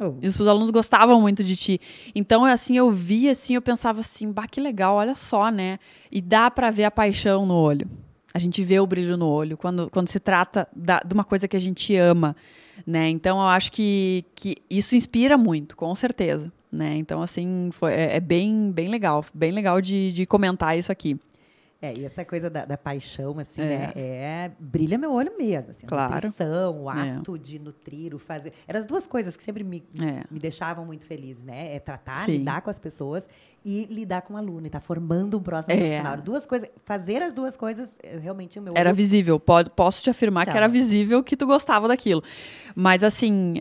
Oh, E os alunos gostavam muito de ti. Então, é assim, eu via assim, eu pensava assim, bah, que legal, olha só, né? E dá pra ver a paixão no olho. A gente vê o brilho no olho quando, quando se trata da- de uma coisa que a gente ama, né? Então, eu acho que, que isso inspira muito, com certeza, né? Então, assim, foi, é, é bem, bem legal, bem legal de, de comentar isso aqui. É, e essa coisa da, da paixão, assim, É. né? É, brilha meu olho mesmo. Assim, Claro. A nutrição, o É. ato de nutrir, o fazer. Eram as duas coisas que sempre me, É. me deixavam muito feliz, né? É tratar, Sim. lidar com as pessoas e lidar com o aluno, e estar formando um próximo É. profissional. Duas coisas, fazer as duas coisas, é, realmente o meu Era visível, pode, posso te afirmar que Tá. era visível que tu gostava daquilo. Mas assim,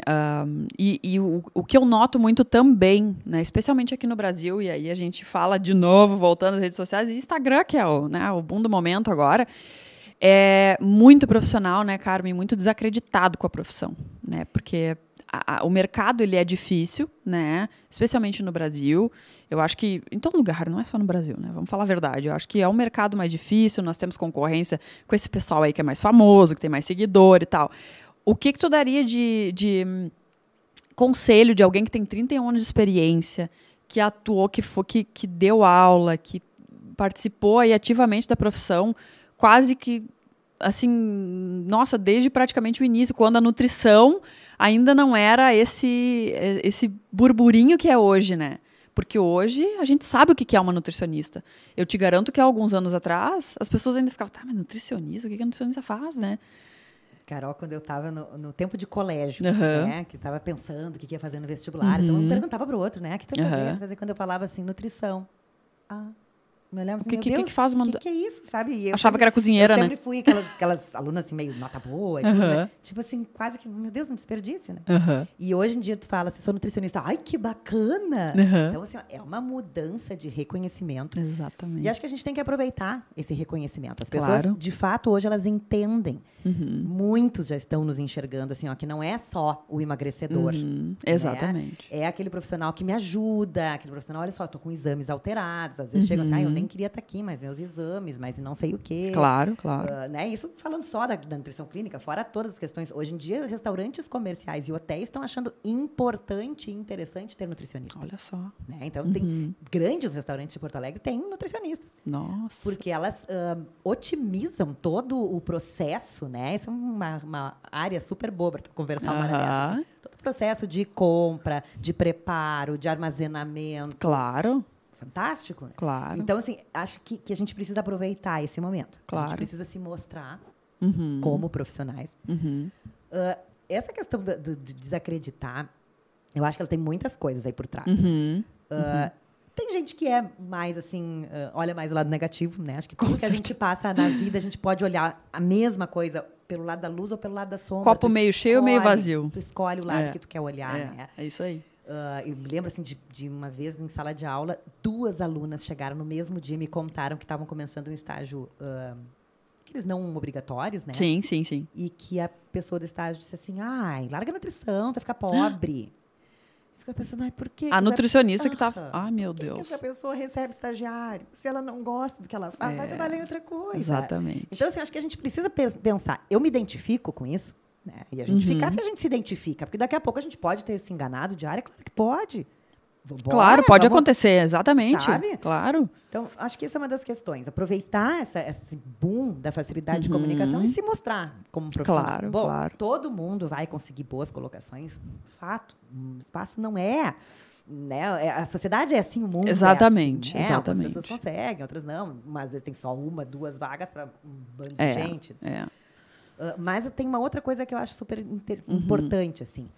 e, e o, o que eu noto muito também, né, especialmente aqui no Brasil, e aí a gente fala de novo, voltando às redes sociais, e Instagram, que é o, né, o boom do momento agora, é muito profissional, né, Carmen, muito desacreditado com a profissão, né, porque a- a- o mercado ele é difícil, né, especialmente no Brasil. Eu acho que em todo lugar, não é só no Brasil, né? Vamos falar a verdade. Eu acho que é um mercado mais difícil, nós temos concorrência com esse pessoal aí que é mais famoso, que tem mais seguidor e tal. O que, que tu daria de, de hum, conselho de alguém que tem 31 anos de experiência, que atuou, que, foi, que, que deu aula, que participou aí ativamente da profissão, quase que assim, nossa, desde praticamente o início, quando a nutrição ainda não era esse esse burburinho que é hoje, né? Porque hoje a gente sabe o que é uma nutricionista. Eu te garanto que há alguns anos atrás as pessoas ainda ficavam, tá, mas nutricionista, o que a nutricionista faz, né? Carol, quando eu estava no, no tempo de colégio, Aham. né? Que estava pensando o que que ia fazer no vestibular. Então, eu perguntava para o outro, né? O que tu ia fazer quando eu falava assim, nutrição. Ah, me olhava O assim, que- meu que- que Deus, que faz uma- O que, que é isso, sabe? Eu Achava sempre- que era cozinheira, eu né? sempre fui aquelas, aquelas alunas assim, meio nota boa e tudo, Aham. né? Tipo assim, quase que, meu Deus, um desperdício, né? Aham. E hoje em dia tu fala assim, sou nutricionista. Ai, que bacana! Aham. Então, assim, é uma mudança de reconhecimento. Exatamente. E acho que a gente tem que aproveitar esse reconhecimento. As pessoas, Claro. de fato, hoje elas entendem. Uhum. Muitos já estão nos enxergando assim, ó, que não é só o emagrecedor. Uhum. Exatamente. É aquele profissional que me ajuda, aquele profissional, olha só, eu tô com exames alterados. Às vezes chegam assim, ah, eu Uhum. nem queria estar aqui, mas meus exames, mas não sei o quê. Claro, claro. Uh, né? Isso falando só da, da, nutrição clínica, fora todas as questões. Hoje em dia, restaurantes comerciais e hotéis estão achando importante e interessante ter nutricionista. Olha só. Né? Então, uhum. tem grandes restaurantes de Porto Alegre têm nutricionistas. Nossa. Porque elas uh, otimizam todo o processo, né? Isso é uma, uma área super boa para conversar uma hora dessas. Todo o processo de compra, de preparo, de armazenamento. Claro fantástico. Né? Claro. Então, assim, acho que, que a gente precisa aproveitar esse momento. Claro. A gente precisa se mostrar uhum. como profissionais. Uhum. Uh, essa questão de, de, de, desacreditar, eu acho que ela tem muitas coisas aí por trás. Uhum. Uh, tem gente que é mais assim, olha mais o lado negativo, né? Acho que tudo que a gente passa na vida, a gente pode olhar a mesma coisa pelo lado da luz ou pelo lado da sombra. Copo meio cheio ou meio vazio. Tu escolhe o lado é. que tu quer olhar, é. né? É isso aí. Uh, eu me lembro assim de, de, uma vez em sala de aula, duas alunas chegaram no mesmo dia e me contaram que estavam começando um estágio, uh, aqueles não obrigatórios, né? Sim, sim, sim. E que a pessoa do estágio disse assim: ai, larga a nutrição, tu vai ficar pobre. Fica pensando, ai, por quê? A nutricionista essa... que tá. Ai, meu Deus. Por que essa pessoa recebe estagiário? Se ela não gosta do que ela faz, é, vai trabalhar em outra coisa. Exatamente. Então, assim, acho que a gente precisa pensar. Eu me identifico com isso. Né? E a gente uhum. ficar se a gente se identifica, porque daqui a pouco a gente pode ter se enganado de área, claro que pode. Claro, pode vamos, acontecer, exatamente. Sabe? Claro. Então, acho que essa é uma das questões. Aproveitar essa, esse boom da facilidade uhum. de comunicação e se mostrar como profissional. Claro, Bom, claro. todo mundo vai conseguir boas colocações. Fato. O espaço não é né? É, a sociedade é assim, o mundo exatamente, é assim, né? exatamente. Algumas pessoas conseguem, outras não. Mas às vezes tem só uma, duas vagas para um bando é, de gente. É. Uh, mas tem uma outra coisa que eu acho super uhum. importante, assim.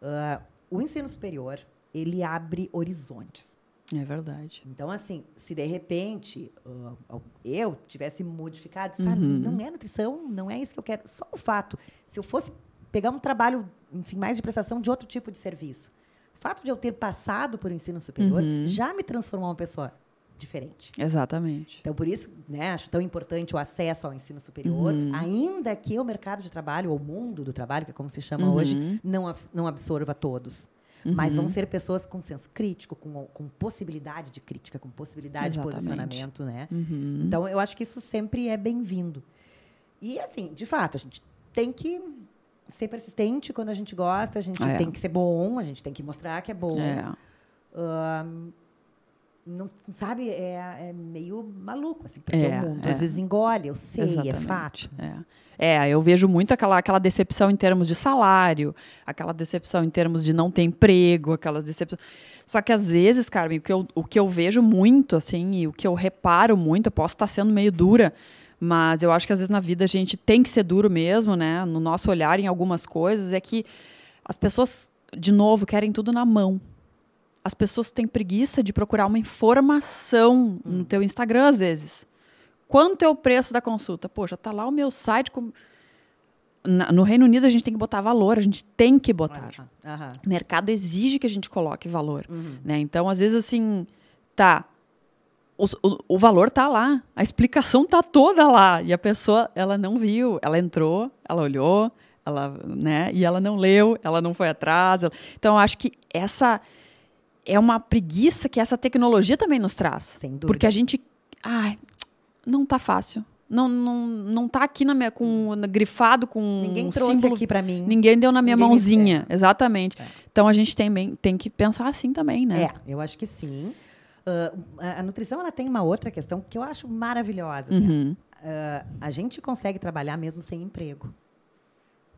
Uh, o ensino superior, ele abre horizontes. É verdade. Então, assim, se de repente uh, eu tivesse modificado, sabe, uhum. não é nutrição, não é isso que eu quero. Só o fato, se eu fosse pegar um trabalho, enfim, mais de prestação de outro tipo de serviço, o fato de eu ter passado por ensino superior uhum. já me transformou uma pessoa diferente. Exatamente. Então, por isso, né, acho tão importante o acesso ao ensino superior, uhum. ainda que o mercado de trabalho, ou o mundo do trabalho, que é como se chama uhum. hoje, não, não absorva todos. Uhum. Mas vão ser pessoas com senso crítico, com, com possibilidade de crítica, com possibilidade Exatamente. de posicionamento, né? Uhum. Então, eu acho que isso sempre é bem-vindo. E, assim, de fato, a gente tem que ser persistente quando a gente gosta, a gente é. tem que ser bom, a gente tem que mostrar que é bom. É. Um, não sabe é, é, meio maluco assim porque é, o mundo é. às vezes engole eu sei Exatamente. é fato é. é eu vejo muito aquela aquela decepção em termos de salário aquela decepção em termos de não ter emprego aquela decepção só que às vezes Carmen o que eu, o que eu vejo muito assim e o que eu reparo muito eu posso estar sendo meio dura mas eu acho que às vezes na vida a gente tem que ser duro mesmo né no nosso olhar em algumas coisas é que as pessoas de novo querem tudo na mão as pessoas têm preguiça de procurar uma informação hum. no teu Instagram, às vezes. Quanto é o preço da consulta? Poxa, tá lá o meu site. Com... Na, no Reino Unido, a gente tem que botar valor, a gente tem que botar. Uhum. O mercado exige que a gente coloque valor. Uhum. Né? Então, às vezes, assim, tá. O, o, o, valor tá lá, a explicação tá toda lá. E a pessoa, ela não viu, ela entrou, ela olhou, ela, né? E ela não leu, ela não foi atrás. Ela... Então, eu acho que essa é uma preguiça que essa tecnologia também nos traz. Sem dúvida. Porque a gente. Ai, não tá fácil. Não, não, não tá aqui na minha, com, grifado com Ninguém um trouxe símbolo, aqui para mim. Ninguém deu na minha Ninguém mãozinha. Exatamente. É. Então a gente tem, tem que pensar assim também, né? É, eu acho que sim. Uh, a, a, nutrição ela tem uma outra questão que eu acho maravilhosa. Assim, uhum. uh, a gente consegue trabalhar mesmo sem emprego.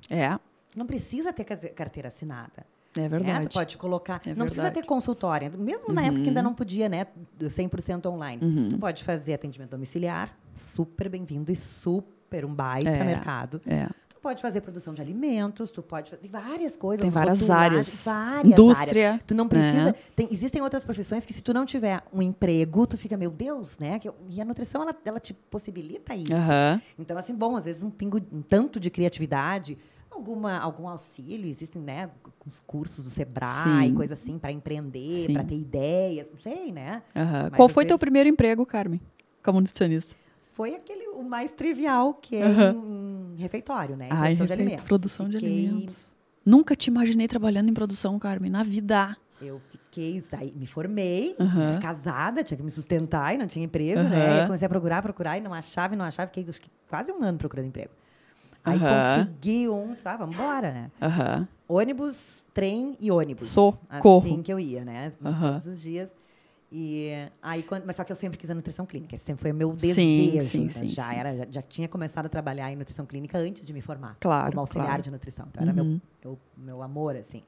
É. Não precisa ter carteira assinada. É verdade. Né? Pode colocar. É não precisa ter consultório. Mesmo na uhum. época que ainda não podia, né? 100% online. Uhum. Tu pode fazer atendimento domiciliar, super bem-vindo e super um baita é. mercado. É. Tu pode fazer produção de alimentos, tu pode fazer várias coisas. Tem várias áreas. Várias Indústria. Áreas. Tu não precisa. É. Tem, existem outras profissões que, se tu não tiver um emprego, tu fica, meu Deus, né? E a nutrição, ela, ela te possibilita isso. Uhum. Então, assim, bom, às vezes um pingo, um tanto de criatividade alguma algum auxílio existem né os cursos do Sebrae Sim. coisa assim para empreender para ter ideias não sei né uhum. qual foi vezes... teu primeiro emprego Carmen como nutricionista foi aquele o mais trivial que é uhum. em, refeitório né em ah, produção de alimentos produção Fiquei... de alimentos nunca te imaginei trabalhando em produção Carmen na vida Eu fiquei, saí, me formei, era casada, tinha que me sustentar e não tinha emprego, né? Eu comecei a procurar, procurar e não achava, e não achava. Fiquei acho que, quase um ano procurando emprego. Aí Aham. consegui um, tá, vamos embora, né? Ônibus, trem e ônibus. Socorro. Assim que eu ia, né? Todos os dias. E aí, quando, mas só que eu sempre quis a nutrição clínica. Esse sempre foi o meu Sim, desejo. sim, né? sim, já, sim. Era, já, já tinha começado a trabalhar em nutrição clínica antes de me formar. Claro, Como auxiliar claro. de nutrição. Então, era meu, Uhum. meu, meu amor, assim.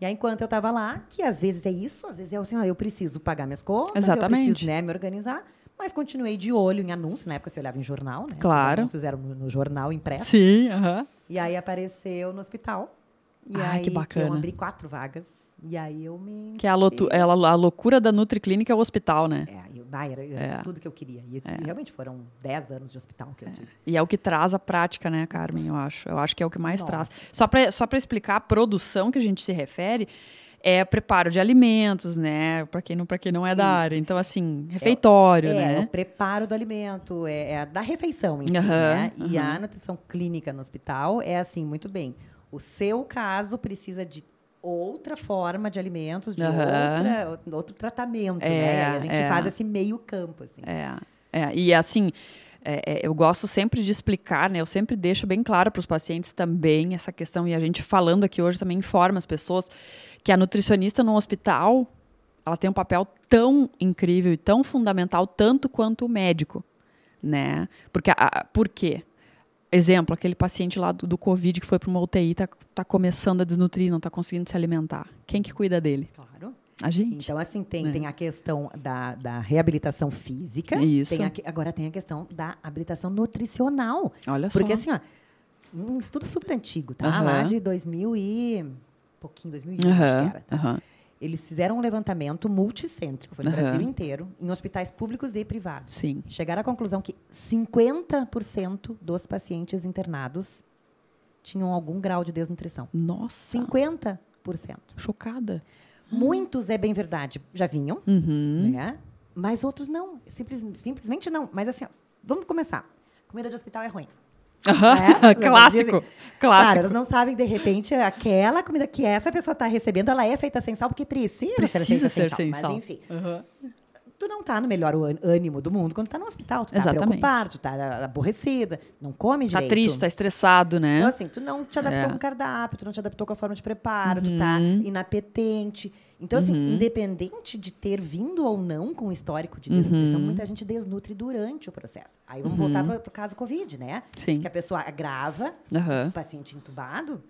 E aí, enquanto eu estava lá, que às vezes é isso, às vezes é assim, ó, eu preciso pagar minhas contas, eu Exatamente. preciso né, me organizar. Mas continuei de olho em anúncio. Na época, você olhava em jornal, né? Claro. Os anúncios eram no, no jornal impresso. Sim, aham. E aí apareceu no hospital. E Ai, aí que bacana. eu abri quatro vagas. E aí eu me. Que é a, lotu- é a, a loucura da Nutriclínica é o hospital, né? É, eu, ah, era, era É. tudo que eu queria. E, e realmente foram 10 anos de hospital que eu tive. E é o que traz a prática, né, Carmen? Eu acho. Eu acho que é o que mais Nossa. traz. Só para só pra explicar a produção que a gente se refere, é preparo de alimentos, né? Para quem não para quem não é da Isso. área. Então assim, refeitório, É, né? o preparo do alimento, é, é a da refeição em si, né? E a nutrição clínica no hospital é assim, muito bem. O seu caso precisa de outra forma de alimentos, de Aham. outra, outro tratamento, É, né? E a gente é. faz esse meio campo, assim. É, é, e assim, é, é, eu gosto sempre de explicar, né? Eu sempre deixo bem claro para os pacientes também essa questão, e a gente falando aqui hoje também informa as pessoas que a nutricionista no hospital ela tem um papel tão incrível e tão fundamental, tanto quanto o médico, né? Porque, a- por quê? Exemplo, aquele paciente lá do, do Covid que foi para uma UTI, tá, tá começando a desnutrir, não tá conseguindo se alimentar. Quem que cuida dele? Claro. A gente. Então, assim, tem, né? tem a questão da, da reabilitação física. Isso. tem a agora tem a questão da habilitação nutricional. Olha Porque, só. assim, ó, um estudo super antigo, tá? Aham. Lá de 2000 e... pouquinho, 2020, Aham, acho que era. Tá? aham. Eles fizeram um levantamento multicêntrico, foi no Aham. Brasil inteiro, em hospitais públicos e privados. Sim. Chegaram à conclusão que 50% dos pacientes internados tinham algum grau de desnutrição. Nossa. 50%. Chocada. Muitos, é bem verdade, já vinham, Uhum. né? Mas outros não. Simples- simplesmente não. Mas assim, ó, vamos começar. Comida de hospital é ruim. Aham. né? clássico. Claro, Clássico. eles não sabem, de repente, aquela comida que essa pessoa está recebendo, ela é feita sem sal, porque precisa, Precisa ser feita ser sem, sem sal. sal. Mas, enfim, Aham. tu não tá no melhor ân- ânimo do mundo quando tá no hospital. Tu tá Exatamente. preocupado, tu tá aborrecida, não come Tá direito. triste, tá estressado, né? Então, assim, tu não te adaptou É. com o cardápio, tu não te adaptou com a forma de preparo, tu tá Uhum. inapetente. Então, assim, independente de ter vindo ou não com o histórico de desnutrição, Uhum. muita gente desnutre durante o processo. Aí vamos voltar para o caso Covid, né? Sim. Que a pessoa agrava, o paciente entubado,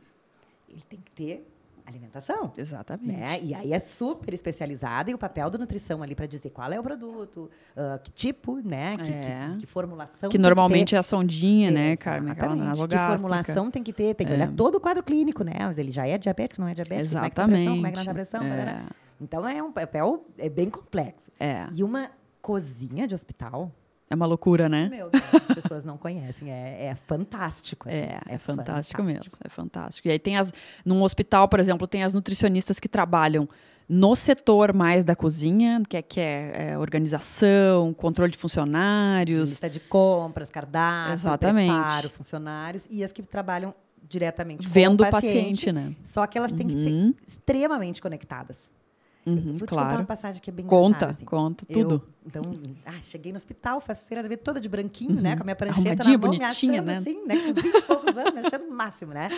ele tem que ter alimentação. Exatamente. Né? E aí é super especializada e o papel da nutrição ali para dizer qual é o produto, ah, que tipo, né? Que, É. que- que formulação. Que normalmente ter. é a sondinha, né, Carmen? Aquela Exatamente. Que formulação tem que ter, tem que É. olhar todo o quadro clínico, né? Mas ele já é diabético, não é diabético, como é que tá a pressão, como é que não tá a pressão, É. parará. Então é um papel é bem complexo. É. E uma cozinha de hospital, É uma loucura, né? meu Deus, as pessoas não conhecem, é, é fantástico. assim, É, é fantástico, mesmo. É fantástico. E aí tem as. Num hospital, por exemplo, tem as nutricionistas que trabalham no setor mais da cozinha, que é, que é, é, organização, controle de funcionários. Lista de compras, cardápio, Exatamente. preparo, funcionários e as que trabalham diretamente Vendo com o paciente, né? Só que elas têm que ser Uhum. extremamente conectadas. Uhum, Vou te contar claro. uma passagem que é bem Conta, engraçada, assim. conta, Eu, tudo. então, ah, cheguei no hospital, faceira da vida toda de branquinho, né? Com a minha prancheta Uhum. Na mão, me bonitinha, achando né? assim, né? Com 20 e poucos anos, me achando o máximo, né?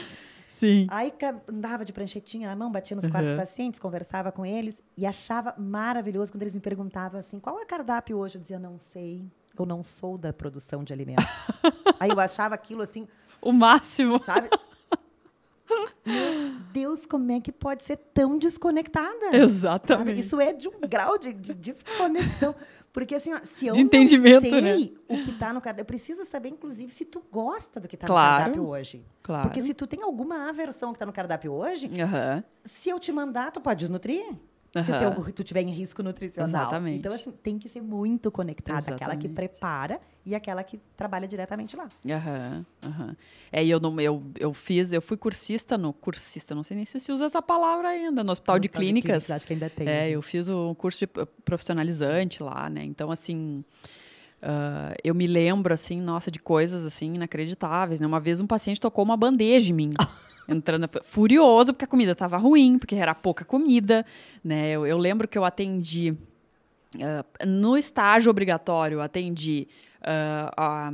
Sim. Aí andava de pranchetinha na mão, batia nos Uhum. quartos dos pacientes, conversava com eles e achava maravilhoso quando eles me perguntavam assim, qual é o cardápio hoje? Eu dizia, não sei, eu não sou da produção de alimentos. Aí eu achava aquilo assim, O máximo. sabe? Meu Deus, como é que pode ser tão desconectada? Sabe? Exatamente. Isso é de um grau de, de desconexão. Porque assim, ó, se eu De entendimento, não né? sei o que está no cardápio, eu preciso saber, inclusive, se tu gosta do que está Claro. no cardápio hoje. Claro. Porque se tu tem alguma aversão que está no cardápio hoje, Aham. se eu te mandar, tu pode desnutrir. Se Aham. teu, tu tiver em risco nutricional. Exatamente. Então, assim, tem que ser muito conectada. Aquela que Exatamente. prepara e aquela que trabalha diretamente lá. Aham, aham. É, e eu, não, eu, eu fiz, eu fui cursista no. Cursista, não sei nem se se usa essa palavra ainda, no Hospital de Hospital Clínicas. Acho que ainda tem. É, né? eu fiz um curso de profissionalizante lá, né? Então, assim, ah, eu me lembro, assim, nossa, de coisas, assim, inacreditáveis, né? Uma vez um paciente tocou uma bandeja em mim. entrando furioso porque a comida estava ruim, porque era pouca comida, né? Eu, eu lembro que eu atendi uh, no estágio obrigatório, atendi uh, a,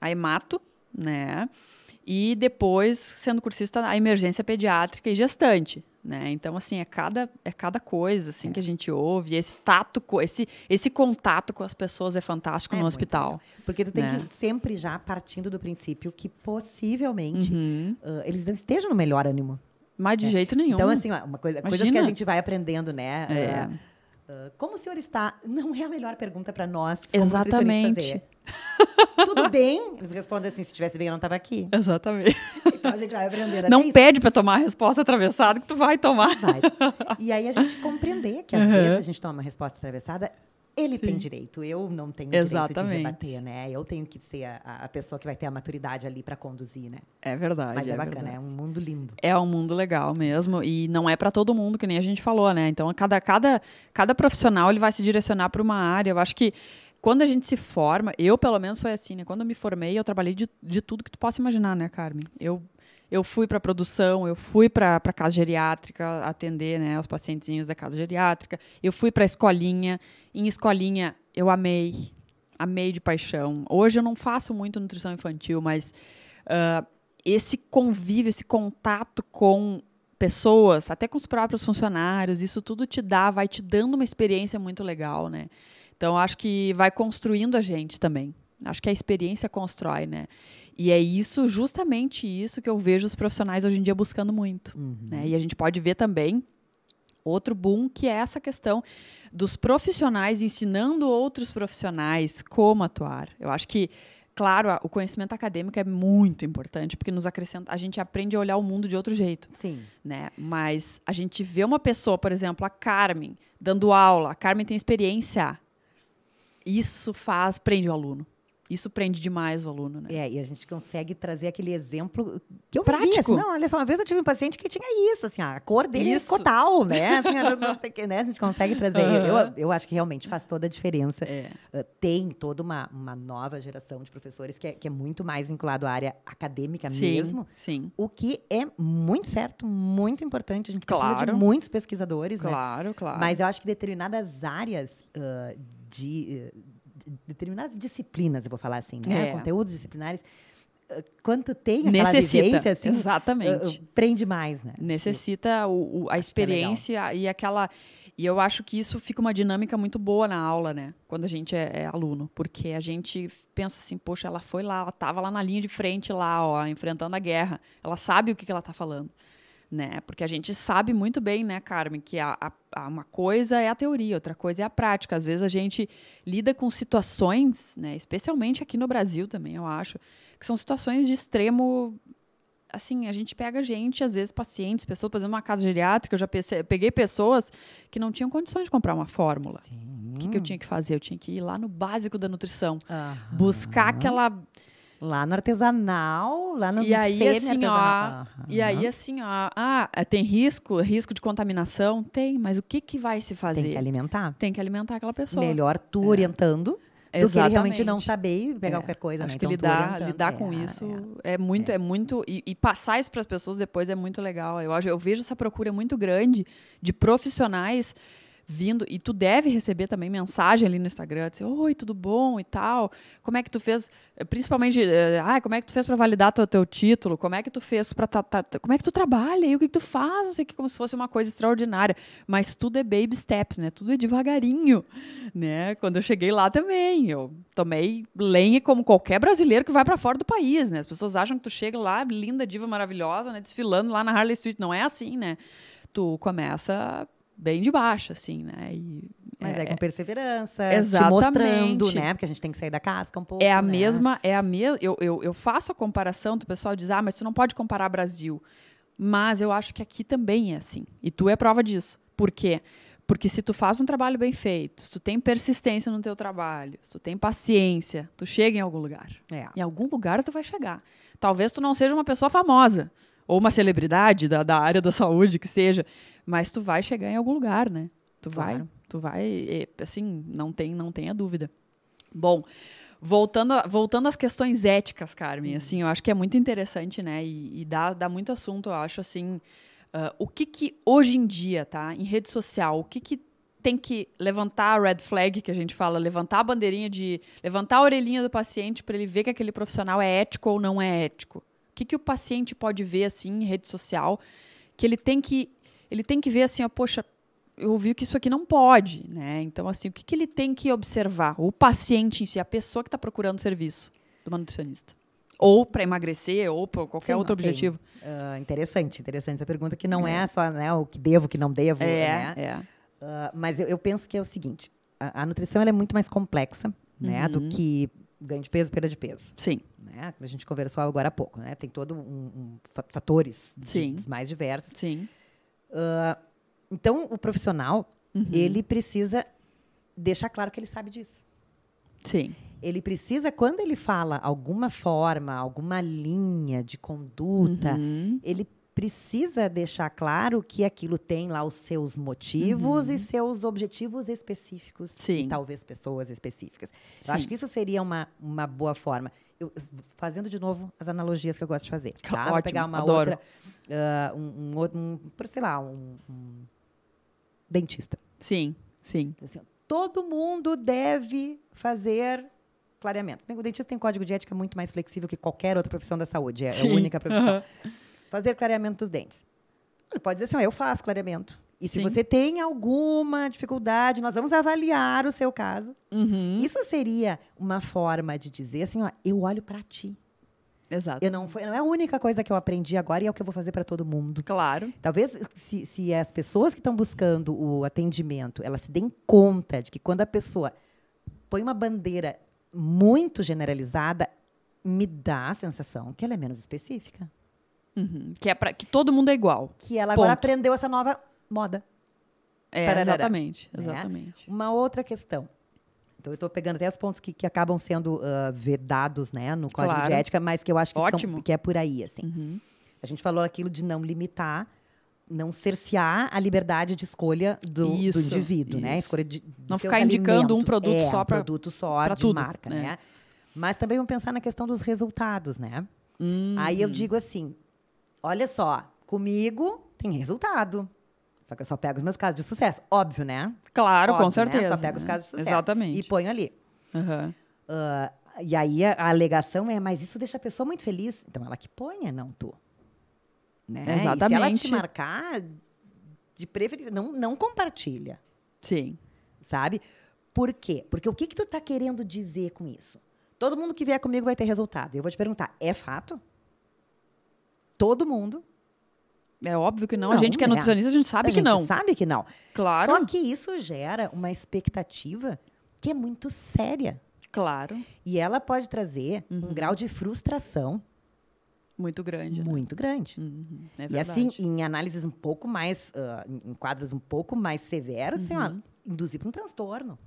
a hemato, né? E depois, sendo cursista, a emergência pediátrica e gestante, né? Então, assim, é cada, é cada coisa assim, é. que a gente ouve. Esse tato, esse, esse contato com as pessoas é fantástico é no hospital. Legal. Porque tu tem né? que sempre já partindo do princípio que possivelmente uhum. uh, eles não estejam no melhor ânimo. Mas de é. jeito nenhum. Então, assim, ó, uma coisa, coisas que a gente vai aprendendo, né? É. Uh, Uh, como o senhor está? Não é a melhor pergunta para nós. Exatamente. Tudo bem? Eles respondem assim: se estivesse bem, eu não estava aqui. Exatamente. Então a gente vai aprender. Não pede para tomar a resposta atravessada que tu vai tomar. Vai. E aí a gente compreender que às uhum. vezes a gente toma uma resposta atravessada ele Sim. tem direito, eu não tenho Exatamente. direito de rebater, né? Eu tenho que ser a, a pessoa que vai ter a maturidade ali para conduzir, né? É verdade. Mas é, é bacana, verdade. é um mundo lindo. É um mundo legal mesmo e não é para todo mundo, que nem a gente falou, né? Então, cada, cada, cada profissional ele vai se direcionar para uma área. Eu acho que quando a gente se forma, eu pelo menos foi assim, né? Quando eu me formei, eu trabalhei de, de tudo que tu possa imaginar, né, Carmen? Eu eu fui para a produção, eu fui para a casa geriátrica atender né, os pacientezinhos da casa geriátrica, eu fui para a escolinha. Em escolinha, eu amei, amei de paixão. Hoje eu não faço muito nutrição infantil, mas uh, esse convívio, esse contato com pessoas, até com os próprios funcionários, isso tudo te dá, vai te dando uma experiência muito legal, né? Então acho que vai construindo a gente também. Acho que a experiência constrói, né? E é isso, justamente isso, que eu vejo os profissionais hoje em dia buscando muito. Uhum. Né? E a gente pode ver também outro boom que é essa questão dos profissionais ensinando outros profissionais como atuar. Eu acho que, claro, o conhecimento acadêmico é muito importante porque nos acrescenta, a gente aprende a olhar o mundo de outro jeito. Sim. Né? Mas a gente vê uma pessoa, por exemplo, a Carmen, dando aula, a Carmen tem experiência. Isso faz, prende o aluno. Isso prende demais o aluno, né? É, e a gente consegue trazer aquele exemplo que eu Prático. vi, assim, não, olha só, uma vez eu tive um paciente que tinha isso, assim, a cor dele isso. é cotal, né? Assim, não sei que, né? A gente consegue trazer. Uhum. Eu, eu acho que realmente faz toda a diferença. É. Uh, tem toda uma, uma nova geração de professores que é, que é muito mais vinculado à área acadêmica sim, mesmo. Sim. O que é muito certo, muito importante. A gente precisa claro. de muitos pesquisadores, claro, né? Claro, claro. Mas eu acho que determinadas áreas uh, de determinadas disciplinas, eu vou falar assim, né? É. Conteúdos disciplinares ah, quanto tem aquela Necessita, vivência, assim, exatamente. Prende mais, né? Necessita o, o, a Acho é experiência é e aquela... E eu acho que isso fica uma dinâmica muito boa na aula, né? Quando a gente é, é aluno. Porque a gente pensa assim, poxa, ela foi lá, ela estava lá na linha de frente, lá, ó, enfrentando a guerra. Ela sabe o que, que ela está falando né? Porque a gente sabe muito bem, né, Carmen, que a, a, uma coisa é a teoria, outra coisa é a prática. Às vezes a gente lida com situações, né, especialmente aqui no Brasil também, eu acho, que são situações de extremo. Assim, a gente pega gente, às vezes pacientes, pessoas, por exemplo, uma casa geriátrica, eu já peguei pessoas que não tinham condições de comprar uma fórmula. O que, que, eu tinha que fazer? Eu tinha que ir lá no básico da nutrição, Aham. buscar aquela Lá no artesanal, lá no e aí assim ó, e aí assim ó, ah, tem risco, risco de contaminação, tem, mas o que que vai se fazer? Tem que alimentar. Tem que alimentar aquela pessoa. Melhor tu é. orientando do Exatamente. que ele realmente não saber e pegar é. qualquer coisa, Acho né? que então, lidar, lidar com é, isso é, é muito, é, muito e, e passar isso para as pessoas depois é muito legal. Eu acho, eu vejo essa procura muito grande de profissionais vindo, e tu deve receber também mensagem ali no Instagram, dizer, oi, tudo bom? e tal, como é que tu fez, principalmente, ah, como é que tu fez para validar teu, teu título, como é que tu fez para, como é que tu trabalha e o que, que tu faz, que, como se fosse uma coisa extraordinária, mas tudo é baby steps, né, tudo é devagarinho, né, quando eu cheguei lá também, eu tomei lenha como qualquer brasileiro que vai para fora do país, né, as pessoas acham que tu chega lá, linda, diva, maravilhosa, né, desfilando lá na Harley Street, não é assim, né, tu começa bem de baixo, assim, né? E, Mas é, é, com perseverança, exatamente. te mostrando, né? Porque a gente tem que sair da casca um pouco. É a né? mesma, é a mesma. Eu, eu, eu faço a comparação, o pessoal diz, ah, mas tu não pode comparar Brasil. Mas eu acho que aqui também é assim. E tu é prova disso. Por quê? Porque se tu faz um trabalho bem feito, se tu tem persistência no teu trabalho, se tu tem paciência, tu chega em algum lugar. É. Em algum lugar tu vai chegar. Talvez tu não seja uma pessoa famosa, ou uma celebridade da, da área da saúde, que seja, mas tu vai chegar em algum lugar, né? Tu claro. vai, tu vai, assim, não tem, não tenha dúvida. Bom, voltando, voltando às questões éticas, Carmen, assim, eu acho que é muito interessante, né? E, e dá, dá muito assunto, eu acho, assim. ah, o que que hoje em dia, tá? Em rede social, o que que tem que levantar a red flag, que a gente fala, levantar a bandeirinha de. levantar a orelhinha do paciente para ele ver que aquele profissional é ético ou não é ético? O que, que o paciente pode ver, assim, em rede social, que ele tem que. Ele tem que ver assim, ó, poxa, eu ouvi que isso aqui não pode, né? Então, assim, o que, que ele tem que observar? O paciente em si, a pessoa que está procurando serviço do nutricionista. Ou para emagrecer, ou para qualquer Sim, outro ok. objetivo. Ah, interessante, interessante essa pergunta, que não é, só né, o que devo, o que não devo. né? É, é. Ah, mas eu, eu penso que é o seguinte: a, a nutrição é muito mais complexa né, Uhum. do que ganho de peso, perda de peso. Sim, Né? A gente conversou agora há pouco, né? Tem todo um, um fa- fatores de- Sim. dos mais diversos. sim. Então, o profissional Uhum. ele precisa deixar claro que ele sabe disso. Sim. Ele precisa, quando ele fala alguma forma, alguma linha de conduta, Uhum. ele precisa deixar claro que aquilo tem lá os seus motivos e seus objetivos específicos. Uhum. Sim. E talvez pessoas específicas. Sim. Eu acho que isso seria uma, uma boa forma. Eu- fazendo de novo as analogias que eu gosto de fazer. Tá? Vou Ótimo, pegar uma adoro. outra. ah, um, um outro, um, por, sei lá, um, um dentista. Sim, sim. Assim, ó, todo mundo deve fazer clareamentos. Bem, O dentista tem um código de ética muito mais flexível que qualquer outra profissão da saúde. É, é a única profissão. Aham. Fazer clareamento dos dentes. Ele pode dizer assim, ó, eu faço clareamento. E se Sim. você tem alguma dificuldade, nós vamos avaliar o seu caso. Uhum. Isso seria uma forma de dizer assim, ó, eu olho para ti. Exato. Eu não, foi, não é a única coisa que eu aprendi agora e é o que eu vou fazer para todo mundo. Claro. Talvez se, se as pessoas que estão buscando o atendimento, elas se deem conta de que quando a pessoa põe uma bandeira muito generalizada, me dá a sensação que ela é menos específica. Uhum. Que é para que todo mundo é igual. Que ela agora Ponto. aprendeu essa nova moda. É, exatamente, Né? exatamente. Uma outra questão. Então, eu estou pegando até os pontos que, que acabam sendo ah, vedados né, no Código Claro. de Ética, mas que eu acho que, são- Ótimo. que é por aí. Assim. Uhum. A gente falou aquilo de não limitar, não cercear a liberdade de escolha do, do Isso, indivíduo, né? isso. Escolha de, de Não ficar indicando um produto É, só um pra- produto só pra de tudo, marca, né? né? Mas também vamos pensar na questão dos resultados, né? Hum. Aí eu digo assim, olha só, comigo tem resultado. Só que eu só pego os meus casos de sucesso. Óbvio, né? Claro, com Óbvio, né? certeza. Só pego os né? casos de sucesso. Exatamente. E ponho ali. Aham. Ah, e aí a, a alegação é, mas isso deixa a pessoa muito feliz. Então ela que ponha, não tu. Né? E se ela Exatamente. te marcar, de preferência, não, não compartilha, Sim. sabe? Por quê? Porque o que, que tu tá querendo dizer com isso? Todo mundo que vier comigo vai ter resultado. Eu vou te perguntar, é fato? Todo mundo? É óbvio que não. a Não, gente que é né? nutricionista, a gente sabe a que gente não. sabe que não. Claro. Só que isso gera uma expectativa que é muito séria. Claro. E ela pode trazer Uhum. um grau de frustração Muito grande. né? muito grande. Uhum. É e verdade. assim, em análises um pouco mais, ah, em quadros um pouco mais severos, assim, ó, Uhum. induzir para um transtorno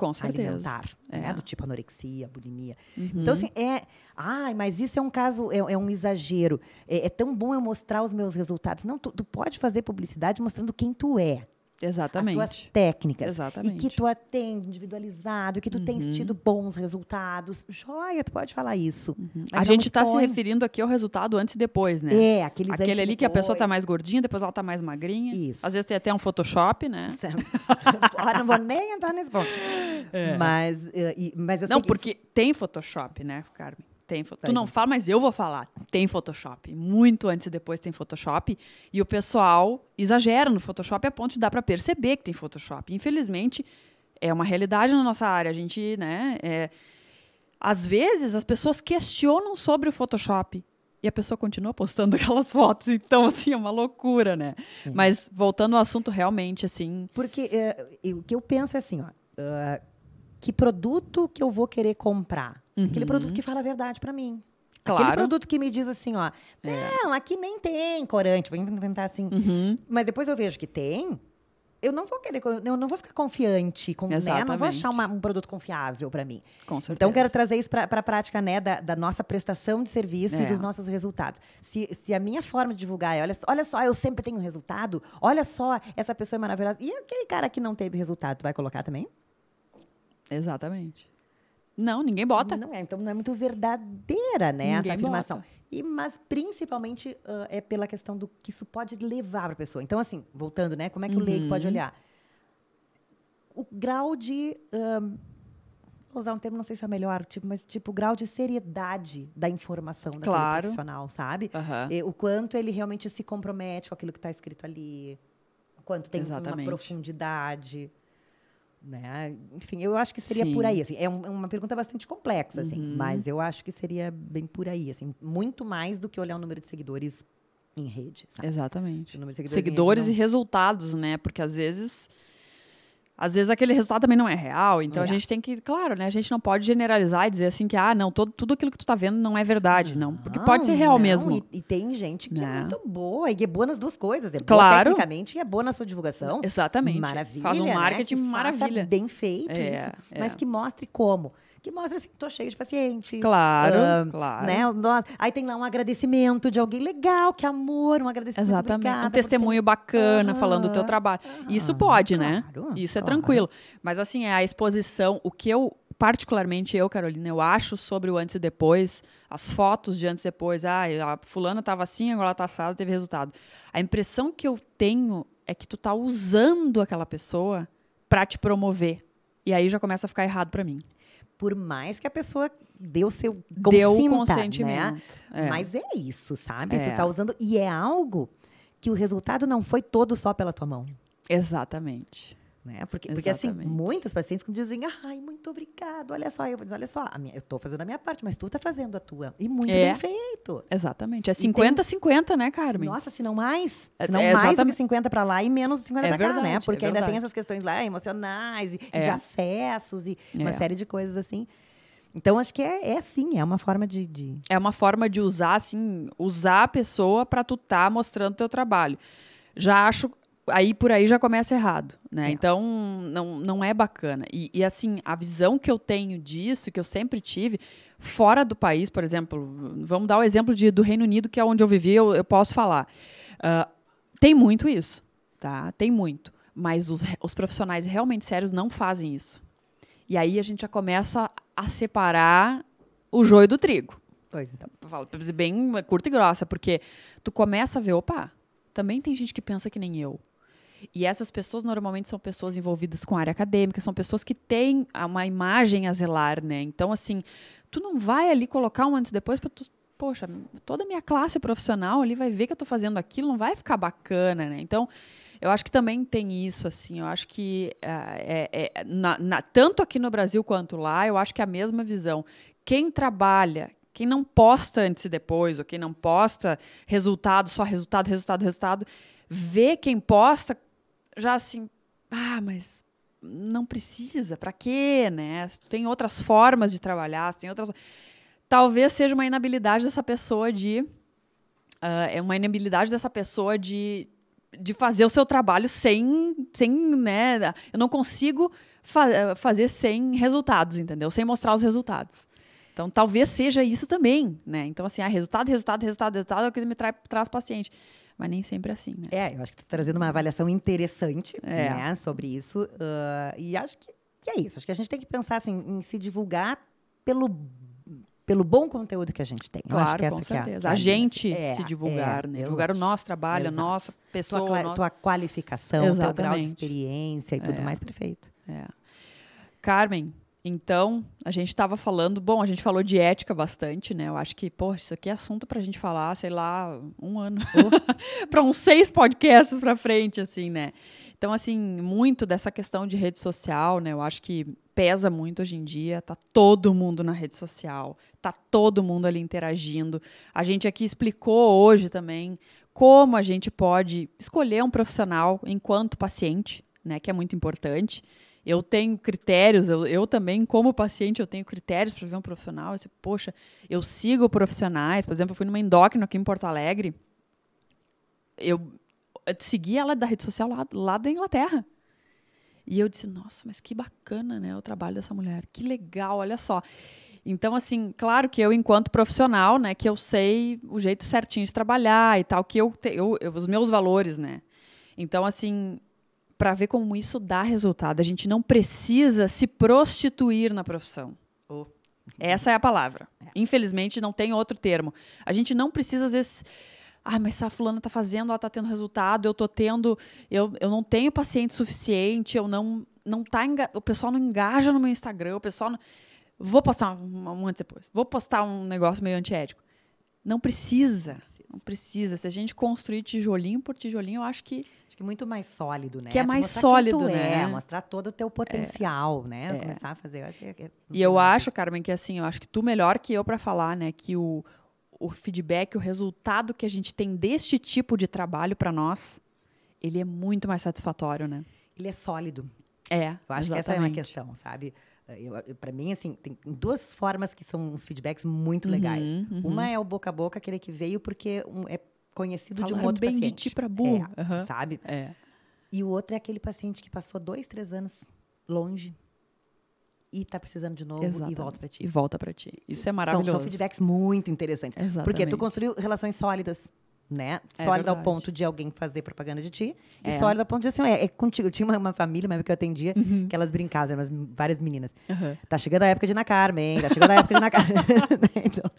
Com certeza. alimentar, né? É. Do tipo anorexia, bulimia. Uhum. Então, assim, é. Ai, mas isso é um caso, é, é um exagero. É, é tão bom eu mostrar os meus resultados. Não, tu, tu pode fazer publicidade mostrando quem tu é, Exatamente. as tuas técnicas. Exatamente. E que tu atende individualizado, que tu tens Uhum. tido bons resultados. Joia, tu pode falar isso. Mas A gente está se referindo aqui ao resultado antes e depois, né? É, aqueles Aquele ali que a pessoa está depois. mais gordinha, depois ela está mais magrinha. Isso. Às vezes tem até um Photoshop, né? Ah, não vou nem entrar nesse ponto. Mas, eh, mas É. Não, porque tem Photoshop, né, Carmen? Tem. fo- Tu não fala, mas eu vou falar. Tem Photoshop. Muito antes e depois tem Photoshop. E o pessoal exagera no Photoshop a ponto de dar para perceber que tem Photoshop. Infelizmente, é uma realidade na nossa área. A gente, né, é... Às vezes, as pessoas questionam sobre o Photoshop. E a pessoa continua postando aquelas fotos. Então, assim, é uma loucura, né? Mas, voltando ao assunto, realmente, assim... Porque eh, o que eu penso é assim, ó. ah, que produto que eu vou querer comprar? Aquele produto que fala a verdade para mim. Aquele Uhum. Claro. produto que me diz assim, ó. Não, aqui nem tem corante. Vou inventar assim. Uhum. Mas depois eu vejo que tem. Eu não vou querer, eu não vou ficar confiante, com, né? Não vou achar uma- um produto confiável para mim. Com certeza. Então, quero trazer isso para a prática né, da, da nossa prestação de serviço e É. dos nossos resultados. Se, se a minha forma de divulgar é, olha, só- olha só, eu sempre tenho resultado, olha só, essa pessoa é maravilhosa. E aquele cara que não teve resultado, tu vai colocar também? Exatamente. Não, ninguém bota. Não é, então não é muito verdadeira, né, Ninguém essa afirmação. bota. E, mas principalmente ah, é pela questão do que isso pode levar para a pessoa. Então, assim, voltando, né? Como é que o leigo Uhum. pode olhar? O grau de. vou usar um termo, não sei se é melhor, tipo, mas tipo, o grau de seriedade da informação daquele Claro. profissional, sabe? Aham. E o quanto ele realmente se compromete com aquilo que está escrito ali, o quanto tem Exatamente. uma profundidade. Né? Enfim, eu acho que seria Sim. por aí. Assim. É um- uma pergunta bastante complexa, assim, Uhum. mas eu acho que seria bem por aí. Assim, muito mais do que olhar o número de seguidores em rede. Sabe? Exatamente. Seguidores, Seguidores em e rede resultados, né? Porque às vezes. Às vezes aquele resultado também não é real. Então É. a gente tem que, claro, né? A gente não pode generalizar e dizer assim que, ah, não, todo, tudo aquilo que tu tá vendo não é verdade. Não. Porque pode ser Não, real não, mesmo. E, e tem gente que é Né? muito boa, e é boa nas duas coisas. É boa Claro. tecnicamente e é boa na sua divulgação. Exatamente. Maravilha. Faz um né? marketing faça maravilha. bem feito É, isso. é. Mas que mostre como. Que mostre assim, tô cheio de paciente. Claro, Ah, claro. Né? Aí tem lá um agradecimento de alguém legal, que amor, um agradecimento. Exatamente. Um testemunho bacana Aham, falando do teu trabalho. Isso pode, né? claro, Isso é claro. tranquilo. Mas assim, é a exposição, o que eu, particularmente eu, Carolina, eu acho sobre o antes e depois, as fotos de antes e depois, ah, a fulana estava assim, agora ela tá assada, teve resultado. A impressão que eu tenho é que tu tá usando aquela pessoa para te promover. E aí já começa a ficar errado para mim. Por mais que a pessoa dê o seu Deu o consinta, consentimento. Né? É. Mas é isso, sabe? É. Tu tá usando. E é algo que o resultado não foi todo só pela tua mão. Exatamente. Né? Porque, porque assim, muitos pacientes que dizem, ai, muito obrigado, olha só, eu vou dizer, olha só, minha, eu tô fazendo a minha parte, mas tu tá fazendo a tua. E muito É. bem feito. Exatamente. É tem- 50-50, né, Carmen? Nossa, se não mais. É- Se não é mais do que 50 para lá e menos de 50 É para cá, né? Porque é ainda tem essas questões lá emocionais e, e É. de acessos e uma É. série de coisas assim. Então, acho que é, é sim, é uma forma de. de- é uma forma de usar, assim, usar a pessoa para tu tá mostrando teu trabalho. Já acho, aí por aí já começa errado, né? É. Então, não, não é bacana. E, e, assim, a visão que eu tenho disso, que eu sempre tive, fora do país, por exemplo, vamos dar o exemplo de, do Reino Unido, que é onde eu vivi, eu, eu posso falar. Ah, tem muito isso, tá? Tem muito. Mas os, os profissionais realmente sérios não fazem isso. E aí a gente já começa a separar o joio do trigo Pois então. falo bem curta e grossa, porque tu começa a ver, opa, também tem gente que pensa que nem eu. E essas pessoas normalmente são pessoas envolvidas com a área acadêmica, são pessoas que têm uma imagem a zelar, né? Então, assim, tu não vai ali colocar um antes e depois para tu. Poxa, toda a minha classe profissional ali vai ver que eu tô fazendo aquilo, não vai ficar bacana, né? Então, eu acho que também tem isso, assim. Eu acho que ah, é, é, na- na- tanto aqui no Brasil quanto lá, eu acho que é a mesma visão. Quem trabalha, quem não posta antes e depois, ou quem não posta resultado, só resultado, resultado, resultado, vê quem posta já assim, ah, mas não precisa, para quê, né? Tem outras formas de trabalhar, tem outras talvez seja uma inabilidade dessa pessoa de ah, é uma inabilidade dessa pessoa de, de fazer o seu trabalho sem sem né eu não consigo fa- fazer sem resultados entendeu? Sem mostrar os resultados. Então talvez seja isso também né? Então assim ah, resultado resultado resultado resultado é o que me trai, traz paciente mas nem sempre é assim né É, eu acho que tu tá trazendo uma avaliação interessante É. né, sobre isso. ah, e acho que, que é isso. Acho que a gente tem que pensar assim, em se divulgar pelo, pelo bom conteúdo que a gente tem. Eu acho claro que com é a- certeza que é a linha, gente. É, se divulgar é, né divulgar o nosso trabalho a Exato. nossa tua, pessoa o nosso- tua qualificação, teu grau de Exatamente. experiência e tudo É. mais perfeito. É. Carmen, então, a gente estava falando, bom, a gente falou de ética bastante, né? Eu acho que, pô, isso aqui é assunto para a gente falar, sei lá, um ano. para uns seis podcasts para frente, assim, né? Então, assim, muito dessa questão de rede social, né? Eu acho que pesa muito hoje em dia, tá todo mundo na rede social, tá todo mundo ali interagindo. A gente aqui explicou hoje também como a gente pode escolher um profissional enquanto paciente, né? Que é muito importante. Eu tenho critérios, eu, eu também, como paciente, eu tenho critérios para ver um profissional. Eu, disse, poxa, eu sigo profissionais. Por exemplo, eu fui numa endócrina aqui em Porto Alegre. Eu, eu segui ela da rede social lá, lá da Inglaterra. E eu disse, nossa, mas que bacana, né, o trabalho dessa mulher. Que legal, olha só. Então, assim, claro que eu, enquanto profissional, né, que eu sei o jeito certinho de trabalhar e tal, que eu, eu os meus valores, né. Então, assim, para ver como isso dá resultado, a gente não precisa se prostituir na profissão. Oh. Essa é a palavra. É. Infelizmente, não tem outro termo. A gente não precisa, às vezes. Ah, mas se a fulana tá fazendo, ela tá tendo resultado, eu tô tendo. Eu, eu não tenho paciente suficiente, eu não. não tá enga... O pessoal não engaja no meu Instagram, o pessoal. Não... Vou postar um, um antes depois. Vou postar um negócio meio antiético. Não precisa. Não precisa. Se a gente construir tijolinho por tijolinho, eu acho que que muito mais sólido, né? Que é mais sólido, né? É, mostrar todo o teu potencial, é. né? É. Começar a fazer, eu acho que é E eu acho, Carmen, que assim, eu acho que tu melhor que eu para falar, né, que o, o feedback, o resultado que a gente tem deste tipo de trabalho para nós, ele é muito mais satisfatório, né? Ele é sólido. É. Eu acho exatamente. que essa é uma questão, sabe? para mim, assim, tem duas formas que são uns feedbacks muito uhum, legais. Uhum. Uma é o boca a boca, aquele que veio porque um, é conhecido Falaram de um outro bem paciente. de ti para burro. É, uhum. Sabe? É. E o outro é aquele paciente que passou dois, três anos longe e está precisando de novo Exatamente. e volta para ti. E volta para ti. Isso é maravilhoso. São, são feedbacks muito interessantes. Exatamente. Porque tu construiu relações sólidas né? É sólida ao ponto de alguém fazer propaganda de ti. É. E sólida ao ponto de assim, é, é contigo. Eu tinha uma, uma família, uma que eu atendia, uhum. que elas brincavam, eram várias meninas. Uhum. Tá chegando a época de Na Carmen, tá chegando a época de Na Carmen. então,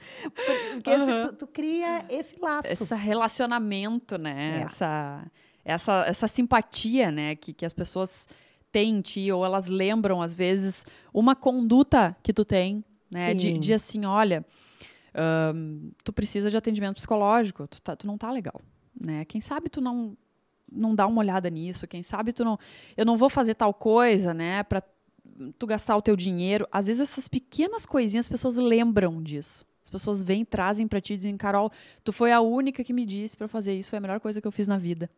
porque uhum. tu, tu, cria esse laço. Esse relacionamento, né? É. Essa, essa, essa simpatia, né? Que, que as pessoas têm em ti, ou elas lembram, às vezes, uma conduta que tu tem, né? De, de assim, olha um, tu precisa de atendimento psicológico, tu, tá, tu não tá legal, né? Quem sabe tu não não dá uma olhada nisso, quem sabe tu não, eu não vou fazer tal coisa, né, para tu gastar o teu dinheiro. Às vezes essas pequenas coisinhas as pessoas lembram disso. As pessoas vêm, trazem para ti e dizem, Carol, tu foi a única que me disse para fazer isso, foi a melhor coisa que eu fiz na vida.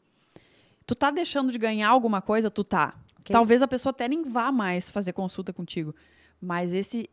Tu tá deixando de ganhar alguma coisa? Tu tá. Okay. Talvez a pessoa até nem vá mais fazer consulta contigo. Mas esse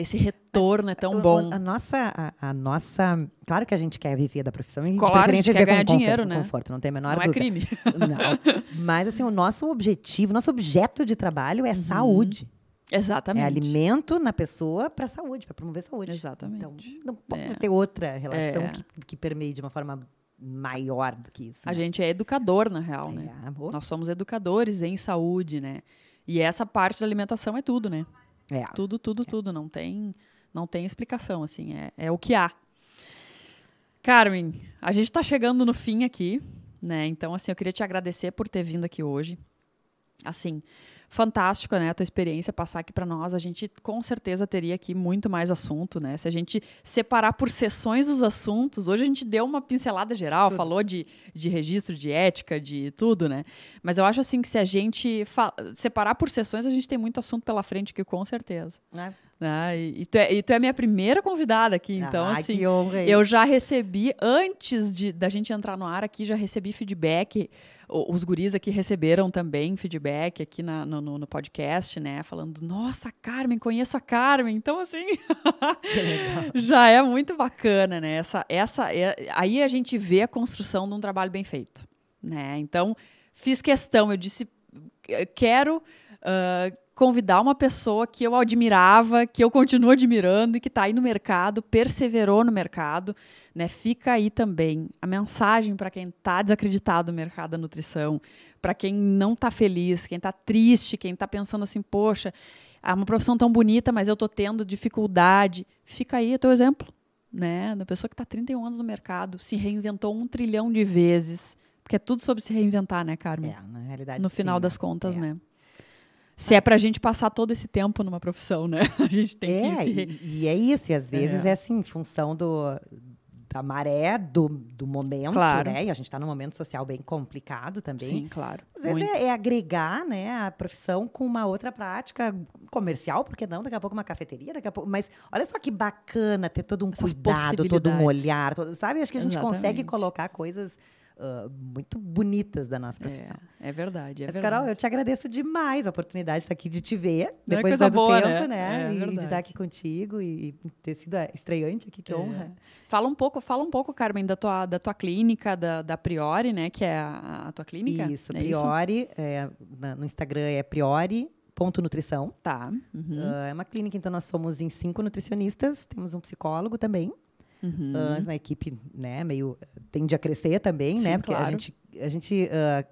esse retorno é tão bom. A, a nossa, a, a, nossa, claro que a gente quer viver da profissão, e claro, a gente quer ganhar dinheiro, conforto, né? Conforto, não tem a menor não dúvida. é crime. Não. Mas assim, o nosso objetivo, nosso objeto de trabalho é uhum. saúde. Exatamente. É alimento na pessoa para saúde, para promover saúde. Exatamente. Então, não pode é. ter outra relação é. que, que permeie de uma forma maior do que isso. A né? gente é educador, na real, né? É, Nós somos educadores em saúde, né? E essa parte da alimentação é tudo, né? É. Tudo, tudo, tudo. Não tem, não tem explicação, assim. É, é o que há. Carmen, a gente está chegando no fim aqui, né? Então, assim, eu queria te agradecer por ter vindo aqui hoje. Assim, fantástico, né, a tua experiência passar aqui para nós. A gente com certeza teria aqui muito mais assunto, né? Se a gente separar por sessões os assuntos, hoje a gente deu uma pincelada geral, tudo. falou de, de registro, de ética, de tudo, né? Mas eu acho assim que se a gente separar por sessões, a gente tem muito assunto pela frente aqui, com certeza. É. Né? E, e, tu é, e tu é a minha primeira convidada aqui, então ah, assim, honra, eu já recebi antes de da gente entrar no ar aqui, já recebi feedback os guris aqui receberam também feedback aqui na, no, no, podcast, né? Falando, nossa, Carmen, conheço a Carmen. Então, assim, já é muito bacana, né? Essa, essa, é, aí a gente vê a construção de um trabalho bem feito, né? Então, fiz questão, eu disse, quero... Uh, convidar uma pessoa que eu admirava, que eu continuo admirando e que está aí no mercado, perseverou no mercado, né? Fica aí também a mensagem para quem está desacreditado no mercado da nutrição, para quem não está feliz, quem está triste, quem está pensando assim, poxa, é uma profissão tão bonita, mas eu estou tendo dificuldade. Fica aí o teu exemplo, né? Da pessoa que está 31 anos no mercado, se reinventou um trilhão de vezes. Porque é tudo sobre se reinventar, né, Carmen? É, na realidade. No final sim, das contas, é. né? Se é para a gente passar todo esse tempo numa profissão, né? A gente tem é, que se... e, e é isso, e às vezes é, é assim, em função do, da maré, do, do momento, claro. né? E a gente está num momento social bem complicado também. Sim, claro. Às vezes é, é, agregar né, a profissão com uma outra prática comercial, porque não? Daqui a pouco uma cafeteria, daqui a pouco. Mas olha só que bacana ter todo um Essas cuidado, todo um olhar, todo, sabe? Acho que a gente Exatamente. consegue colocar coisas uh, muito bonitas da nossa profissão. É, é verdade, é Mas, verdade. Carol, eu te agradeço demais a oportunidade de estar aqui, de te ver, Não depois é de tanto boa, tempo, né? né? É, e verdade. de estar aqui contigo e ter sido estreante aqui, que É. honra. Fala um pouco, fala um pouco, Carmen, da tua, da tua clínica, da, da Priori, né? Que é a, a tua clínica. Isso, é Priori, é, na- no Instagram é priori.nutrição. Tá. Uhum. Ah, é uma clínica, então nós somos em cinco nutricionistas, temos um psicólogo também. Uhum. Ah, na equipe, né, meio tende a crescer também, Sim, né? Porque claro. a gente, a gente ah,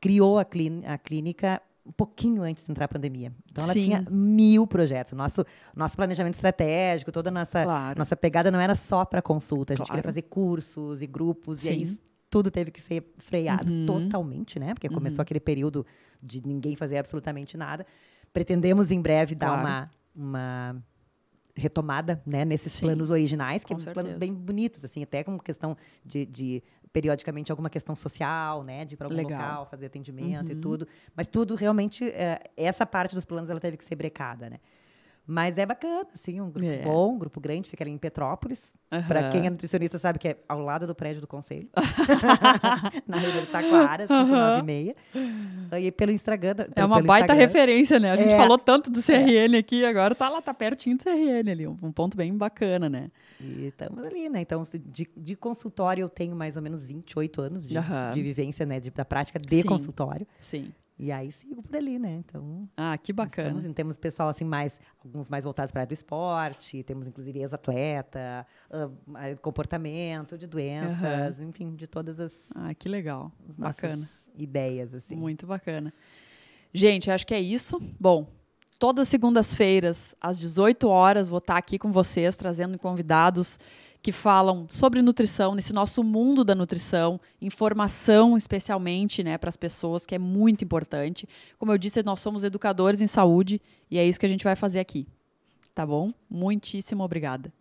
criou a, clín- a clínica um pouquinho antes de entrar a pandemia. Então ela Sim. tinha mil projetos. Nosso, nosso planejamento estratégico, toda a nossa, Claro. nossa pegada não era só para consulta. A gente Claro. queria fazer cursos e grupos, e Sim. aí tudo teve que ser freado Uhum. totalmente, né? Porque começou aquele período de ninguém fazer absolutamente nada. Pretendemos em breve dar uma, uma retomada né, nesses Sim. planos originais, que são planos bem bonitos, assim, até com questão de, de, periodicamente alguma questão social, né, de ir para algum Legal. local, fazer atendimento e Uhum. tudo. Mas tudo realmente, é, essa parte dos planos ela teve que ser brecada, né? Mas é bacana, assim, um grupo É. bom, um grupo grande, fica ali em Petrópolis. Para Aham. quem é nutricionista sabe que é ao lado do prédio do conselho. Na Rua do Taquara, 596. E pelo Instagram. É uma baita Instagram. referência, né? A gente É. falou tanto do CRN aqui, agora tá lá, tá pertinho do CRN ali, um um ponto bem bacana, né? E estamos ali, né? Então, de, de consultório, eu tenho mais ou menos 28 anos de, Aham. de vivência, né? De, da prática de Sim. consultório. Sim. E aí sigo por ali, né? Então, Ah, que bacana. Estamos, temos pessoal assim mais alguns mais voltados para a área do esporte, temos inclusive ex-atleta, de comportamento, de doenças, enfim, de todas as, Ah, que legal. as Bacana. ideias assim. Muito bacana. Gente, acho que é isso. Bom, todas segundas-feiras, às 18 horas, vou estar aqui com vocês, trazendo convidados que falam sobre nutrição, nesse nosso mundo da nutrição, informação especialmente né, para as pessoas, que é muito importante. Como eu disse, nós somos educadores em saúde e é isso que a gente vai fazer aqui. Tá bom? Muitíssimo obrigada.